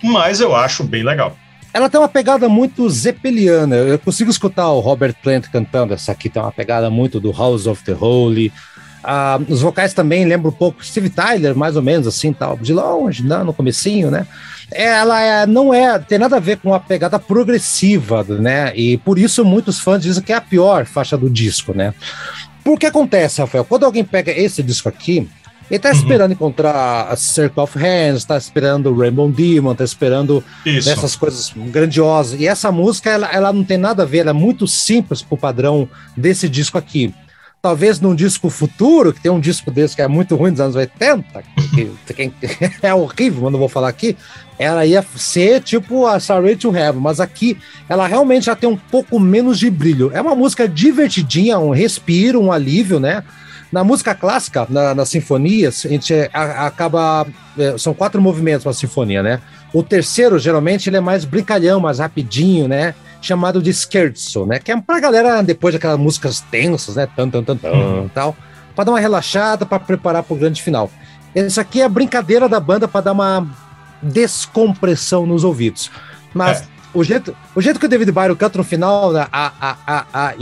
mas eu acho bem legal. Ela tem uma pegada muito zeppeliana. Eu consigo escutar o Robert Plant cantando. Essa aqui tem uma pegada muito do House of the Holy. Ah, os vocais também lembram um pouco Steve Tyler, mais ou menos assim, tal, de longe, né, no comecinho, né? Ela é, não é, tem nada a ver com a pegada progressiva, né? E por isso muitos fãs dizem que é a pior faixa do disco, né? Por que acontece, Rafael? Quando alguém pega esse disco aqui, ele tá uhum. esperando encontrar a Circle of Hands, tá esperando o Rainbow Demon, tá esperando Isso. essas coisas grandiosas. E essa música, ela, ela não tem nada a ver, ela é muito simples pro padrão desse disco aqui talvez num disco futuro, que tem um disco desse que é muito ruim dos anos 80, que, que é horrível, mas não vou falar aqui, ela ia ser tipo a Sorry to Heaven, mas aqui ela realmente já tem um pouco menos de brilho. É uma música divertidinha, um respiro, um alívio, né? Na música clássica, na, nas sinfonias, a gente a, acaba. É, são quatro movimentos uma sinfonia, né? O terceiro, geralmente, ele é mais brincalhão, mais rapidinho, né? chamado de scherzo, né? Que é pra galera, depois daquelas músicas tensas, né? Tan, tan, tan, tan, uhum. tal, pra dar uma relaxada, para preparar pro grande final. Essa aqui é a brincadeira da banda para dar uma descompressão nos ouvidos. Mas é. O, jeito, o jeito que o David Byron canta no final, né? a, a, a, a,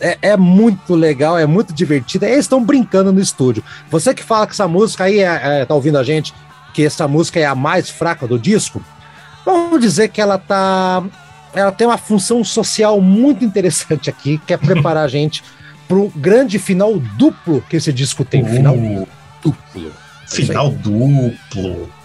é, é, muito legal, é muito divertido. Eles estão brincando no estúdio. Você que fala que essa música aí, é, é, tá ouvindo a gente, que essa música é a mais fraca do disco, vamos dizer que ela tá ela tem uma função social muito interessante aqui, que é preparar a gente para o grande final duplo que esse disco tem. Uh, final duplo. Final duplo.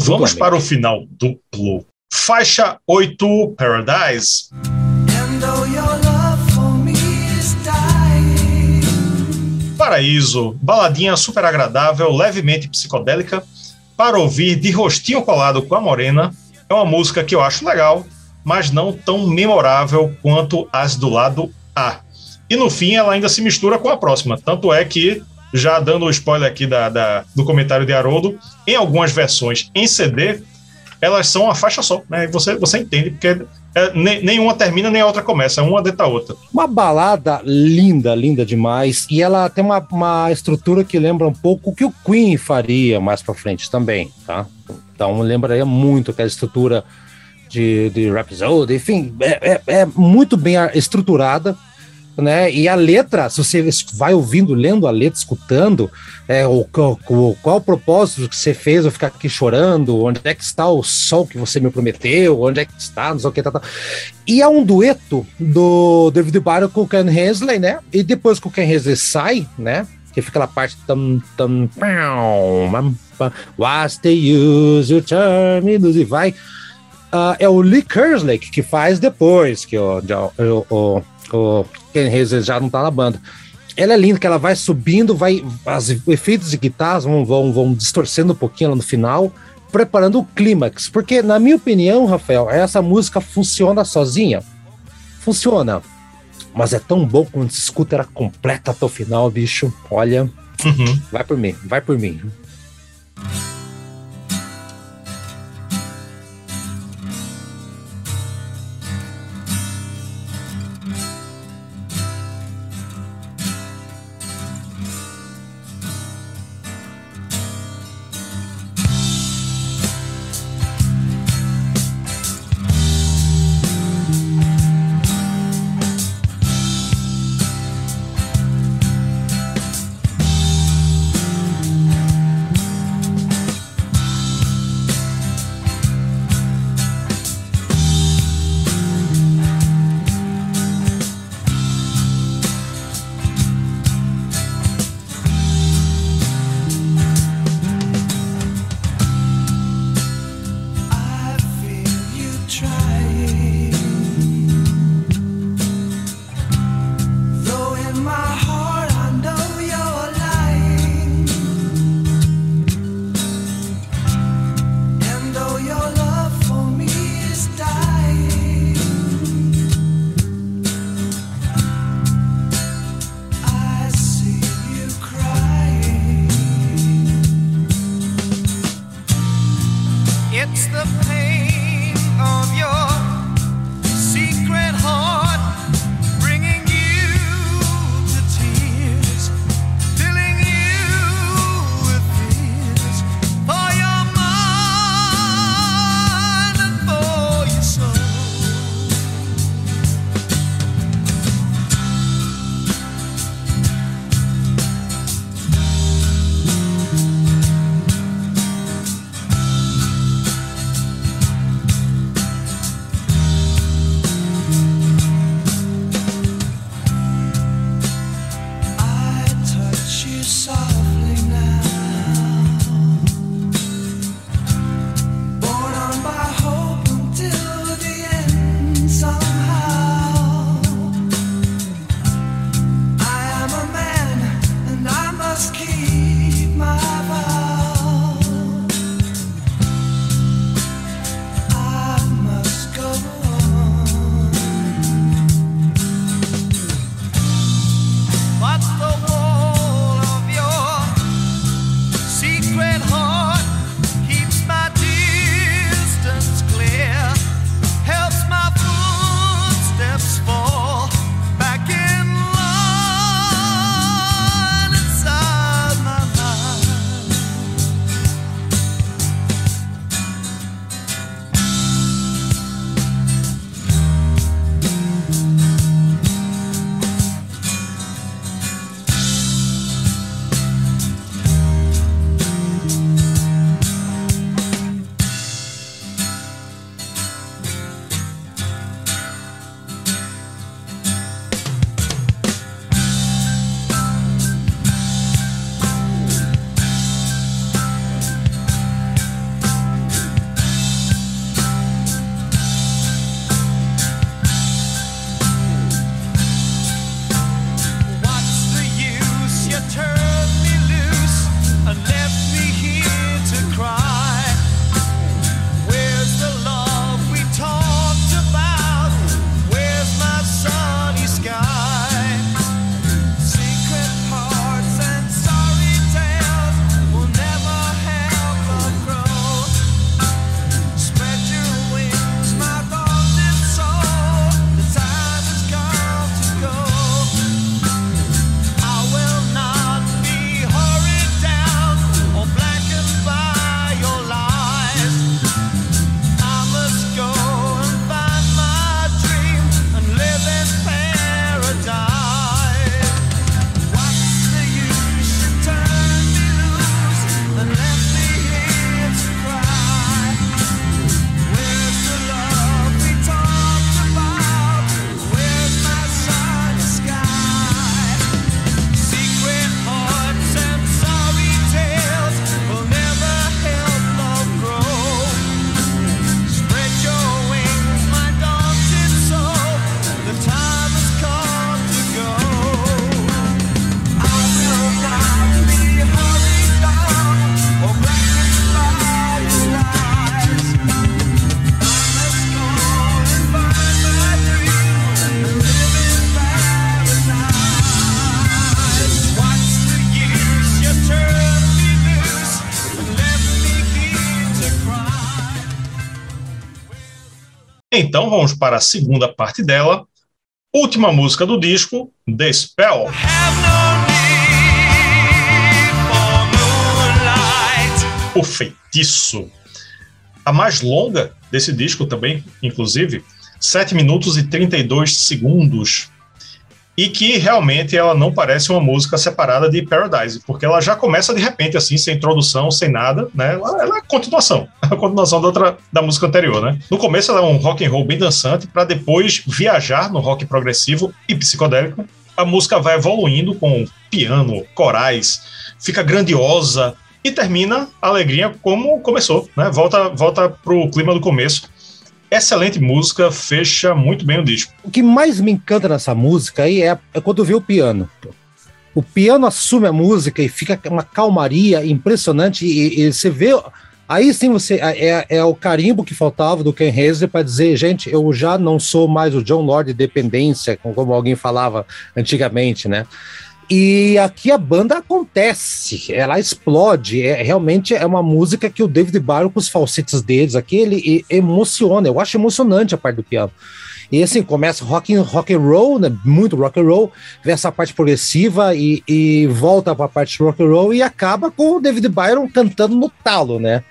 Então vamos para o final duplo. Faixa 8, Paradise. Paraíso, baladinha super agradável, levemente psicodélica, para ouvir de rostinho colado com a morena. É uma música que eu acho legal, mas não tão memorável quanto as do lado A. E no fim ela ainda se mistura com a próxima. Tanto é que, já dando o spoiler aqui da, da, do comentário de Haroldo, em algumas versões em CD, elas são uma faixa só, né? Você, você entende, porque é, nenhuma termina, nem a outra começa, uma dentro da outra. Uma balada linda, linda demais. E ela tem uma, uma estrutura que lembra um pouco o que o Queen faria mais pra frente também, tá? Então lembraria muito aquela estrutura de, de Rhapsody, enfim, é, é, é muito bem estruturada né? E a letra, se você vai ouvindo, lendo a letra, escutando, é, o, o, qual o propósito que você fez eu ficar aqui chorando, onde é que está o sol que você me prometeu, onde é que está, não sei o que, tá, tá. E é um dueto do David Byron com o Ken Hensley, né? E depois que o Ken Hensley sai, né? Que fica aquela parte tam, tam, What's the use, you turn e vai. Uh, é o Lee Kerslake que faz depois que o, o, o, o Ken Hayes já não tá na banda. Ela é linda, que ela vai subindo, vai. Os efeitos de guitarras vão, vão, vão distorcendo um pouquinho lá no final, preparando o clímax. Porque, na minha opinião, Rafael, essa música funciona sozinha. Funciona. Mas é tão bom quando se escuta ela completa até o final, bicho. Olha. Uhum. Vai por mim, vai por mim. Então vamos para a segunda parte dela. Última música do disco, The Spell. O Feitiço. A mais longa desse disco também, inclusive, 7 minutos e 32 segundos e que realmente ela não parece uma música separada de Paradise, porque ela já começa de repente assim, sem introdução, sem nada, né? Ela, ela é continuação, a continuação da outra da música anterior, né? No começo ela é um rock and roll bem dançante para depois viajar no rock progressivo e psicodélico. A música vai evoluindo com piano, corais, fica grandiosa e termina a alegria como começou, né? Volta volta pro clima do começo excelente música, fecha muito bem o disco. O que mais me encanta nessa música aí é, é quando vê o piano. O piano assume a música e fica uma calmaria impressionante e, e você vê Aí sim você é, é, é, o carimbo que faltava do Ken Hazel para dizer, gente, eu já não sou mais o John Lord de dependência, como alguém falava antigamente, né? E aqui a banda acontece, ela explode. É, realmente é uma música que o David Barrow, com os falsetes deles aqui, ele emociona. Eu acho emocionante a parte do piano. E assim, começa rock, rock and roll, né? Muito rock and roll, vem essa parte progressiva e, e volta para a parte rock and roll e acaba com o David Byron cantando no talo, né?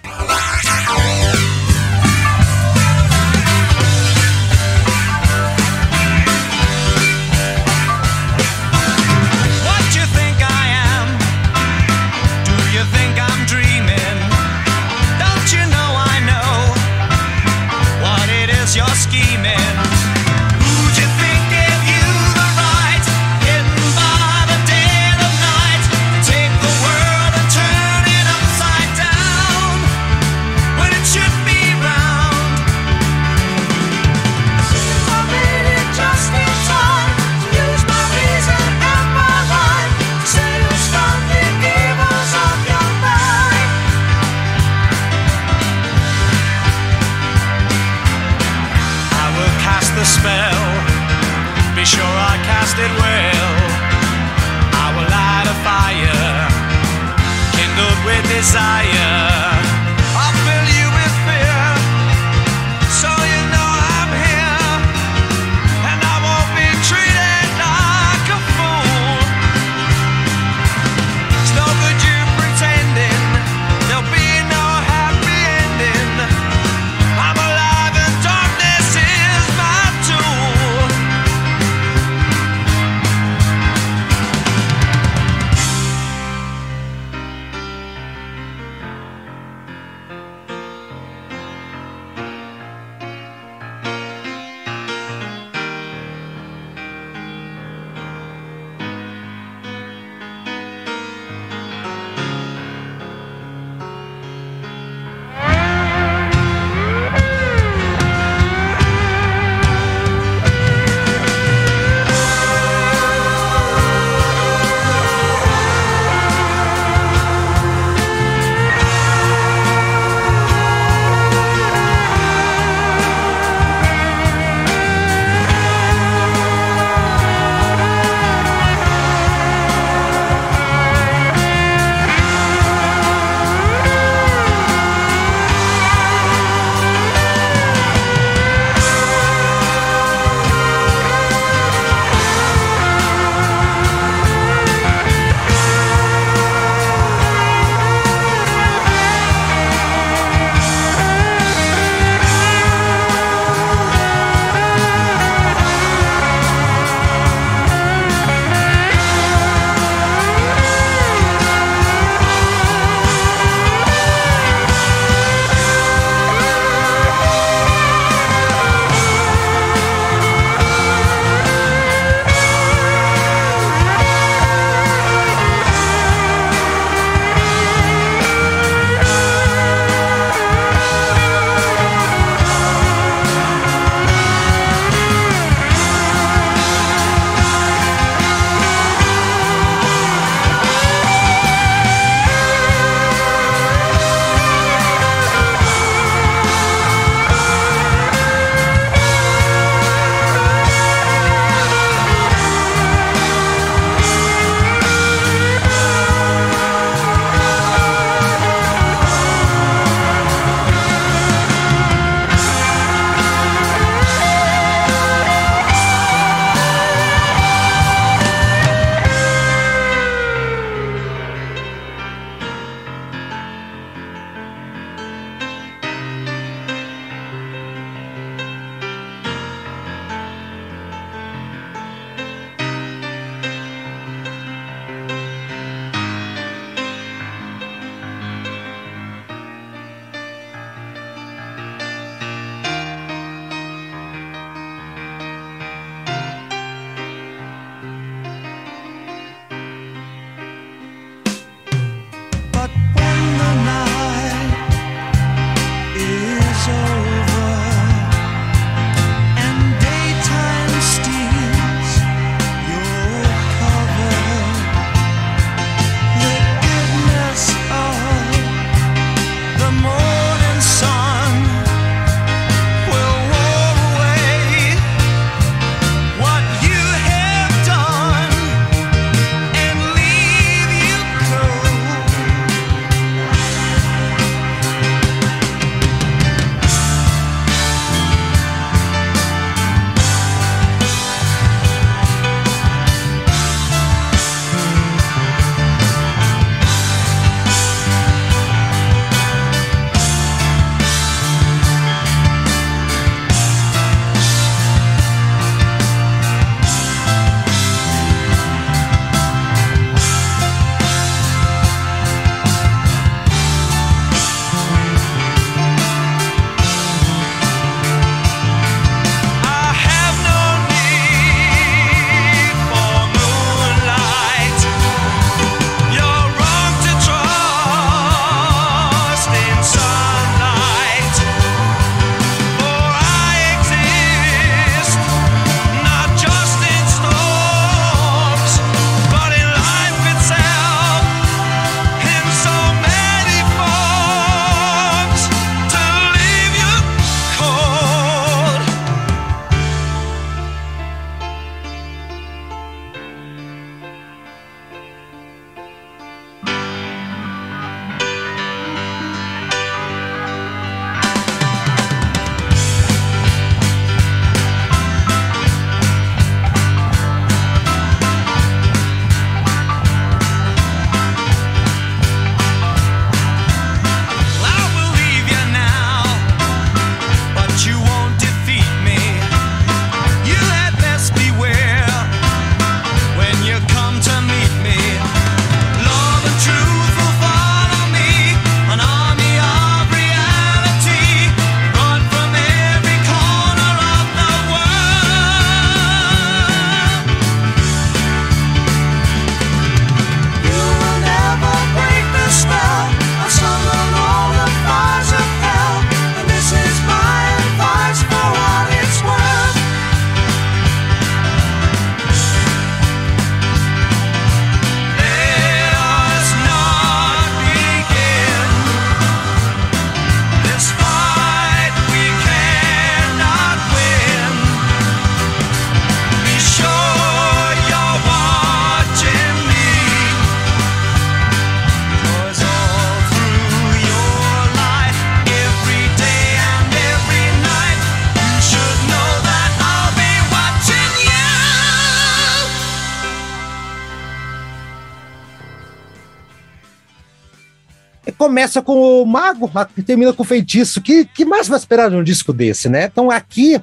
Começa com o mago, termina com o feitiço. Que, que mais vai esperar de um disco desse, né? Então aqui,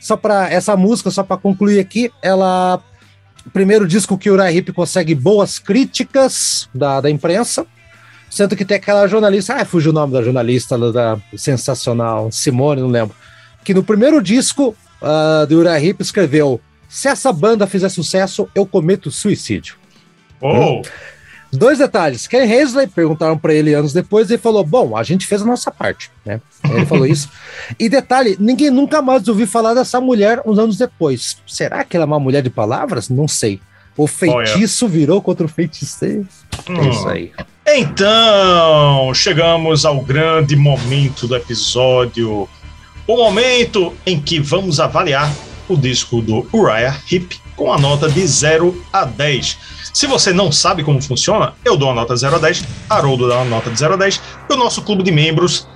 só para essa música, só para concluir aqui, ela primeiro disco que o Uriah Heep consegue boas críticas da, da imprensa, sendo que tem aquela jornalista, ah, fugiu o nome da jornalista da, sensacional, Simone, não lembro, que no primeiro disco uh, do Uriah Heep escreveu se essa banda fizer sucesso, eu cometo suicídio. Oh! Hum? Dois detalhes. Ken Hazley perguntaram para ele anos depois e ele falou: Bom, a gente fez a nossa parte, né? Ele falou isso. E detalhe: ninguém nunca mais ouviu falar dessa mulher uns anos depois. Será que ela é uma mulher de palavras? Não sei. O feitiço oh, virou contra o feiticeiro. Hum. É isso aí. Então, chegamos ao grande momento do episódio. O momento em que vamos avaliar o disco do Uriah Heep com a nota de 0 a 10. Se você não sabe como funciona, eu dou a nota 0 a 10, Haroldo dá uma nota de 0 a 10 e o nosso clube de membros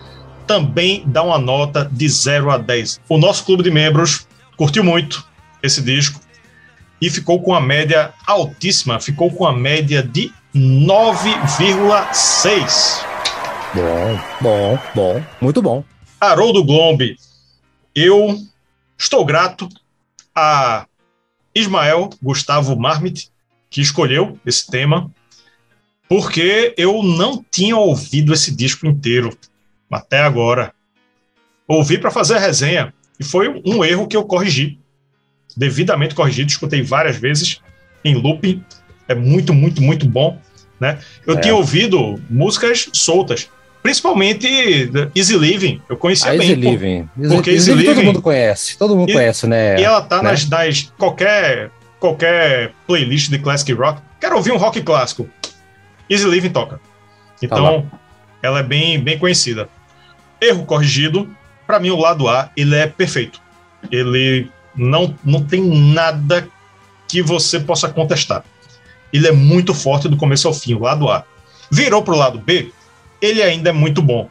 também dá uma nota de 0 a 10. O nosso clube de membros curtiu muito esse disco e ficou com a média altíssima, ficou com a média de 9,6. Bom, bom, bom, muito bom. Haroldo Glombe, eu estou grato a Ismael Gustavo Marmit, que escolheu esse tema, porque eu não tinha ouvido esse disco inteiro até agora. Ouvi para fazer a resenha e foi um erro que eu corrigi, devidamente corrigido, escutei várias vezes em looping. É muito, muito, muito bom. Né? Eu é. tinha ouvido músicas soltas, Principalmente Easy Living, eu conhecia a bem. Easy Living. Porque Easy, Living, todo mundo conhece, todo mundo e, conhece, né? E ela tá né? nas, nas qualquer qualquer playlist de classic rock. Quero ouvir um rock clássico. Easy Living toca. Então, tá ela é bem bem conhecida. Erro corrigido, para mim o lado A, ele é perfeito. Ele não não tem nada que você possa contestar. Ele é muito forte do começo ao fim, o lado A. Virou pro lado B, ele ainda é muito bom.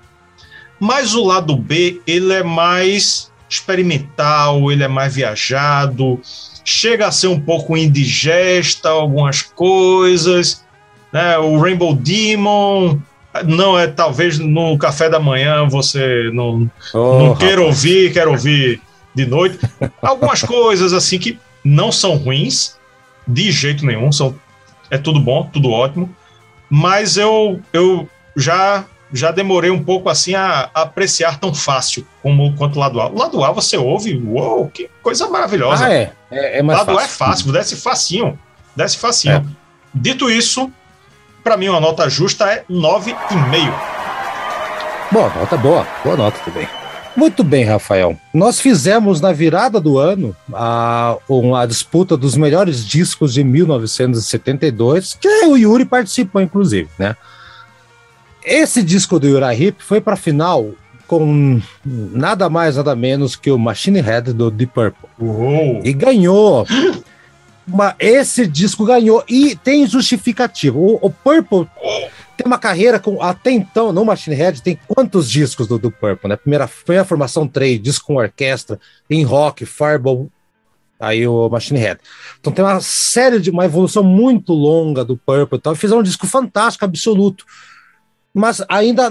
Mas o lado B, ele é mais experimental, ele é mais viajado, chega a ser um pouco indigesta algumas coisas, né? O Rainbow Demon não é talvez no café da manhã você não, oh, não queira ouvir, quer ouvir de noite. Algumas coisas assim que não são ruins de jeito nenhum, são é tudo bom, tudo ótimo, mas eu eu já já demorei um pouco assim a, a, apreciar tão fácil como quanto o lado A. O lado A você ouve, uou, que coisa maravilhosa. Ah, é. É, é mais lado fácil. A é fácil, desce facinho. Desce facinho. É. Dito isso, para mim uma nota justa é 9,5. Boa nota, boa. Boa nota também. Muito bem, Rafael. Nós fizemos na virada do ano a, uma disputa dos melhores discos de 1972, que o Yuri participou, inclusive, né? Esse disco do Uriah Heep foi para final com nada mais, nada menos que o Machine Head do Deep Purple. Uou. E ganhou. Uma, esse disco ganhou e tem justificativo. O, o, Purple tem uma carreira com até então, no Machine Head, tem quantos discos do, do Purple, né? Primeira foi a formação 3, disco com orquestra, em rock, Fireball, aí o Machine Head. Então tem uma série de uma evolução muito longa do Purple e tal. Fizeram um disco fantástico, absoluto. Mas ainda,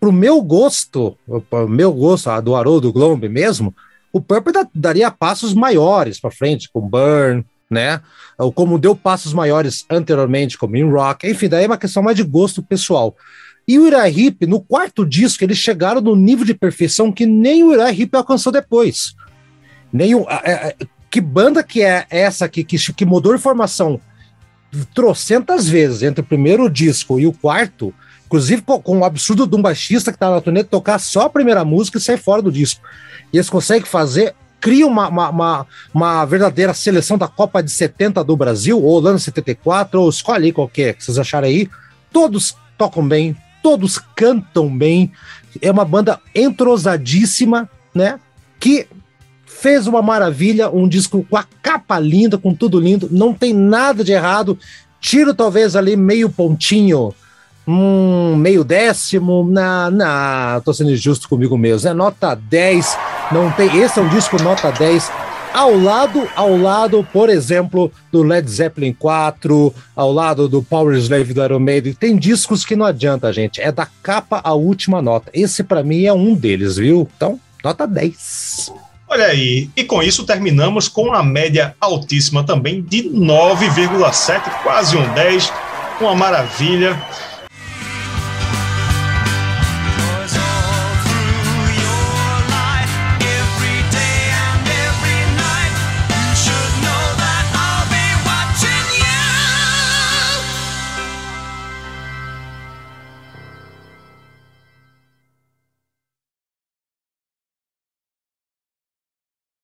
para o meu gosto, o meu gosto, a do Haroldo Glombe mesmo, o Purple daria passos maiores para frente, com Burn, né? Ou como deu passos maiores anteriormente, como In Rock. Enfim, daí é uma questão mais de gosto pessoal. E o Uriah Heep, no quarto disco, eles chegaram no nível de perfeição que nem o Uriah Heep alcançou depois. Nem o, que banda que é essa que, que, que mudou de formação trocentas vezes entre o primeiro disco e o quarto, Inclusive com, com o absurdo de um baixista que tá na turnê tocar só a primeira música e sair fora do disco. E eles conseguem fazer, cria uma, uma, uma, uma, verdadeira seleção da Copa de 70 do Brasil, ou Holanda 74, ou escolhe aí qualquer que vocês acharem aí. Todos tocam bem, todos cantam bem. É uma banda entrosadíssima, né? Que fez uma maravilha, um disco com a capa linda, com tudo lindo, não tem nada de errado. Tiro talvez ali meio pontinho um meio décimo, na, na, tô sendo injusto comigo mesmo, é nota 10, não tem, esse é um disco nota 10, ao lado, ao lado, por exemplo, do Led Zeppelin 4, ao lado do Power Slave do Iron Maiden, tem discos que não adianta, gente. É da capa à última nota. Esse para mim é um deles, viu? Então, nota 10. Olha aí, e com isso terminamos com a média altíssima também de 9,7, quase um 10, uma maravilha.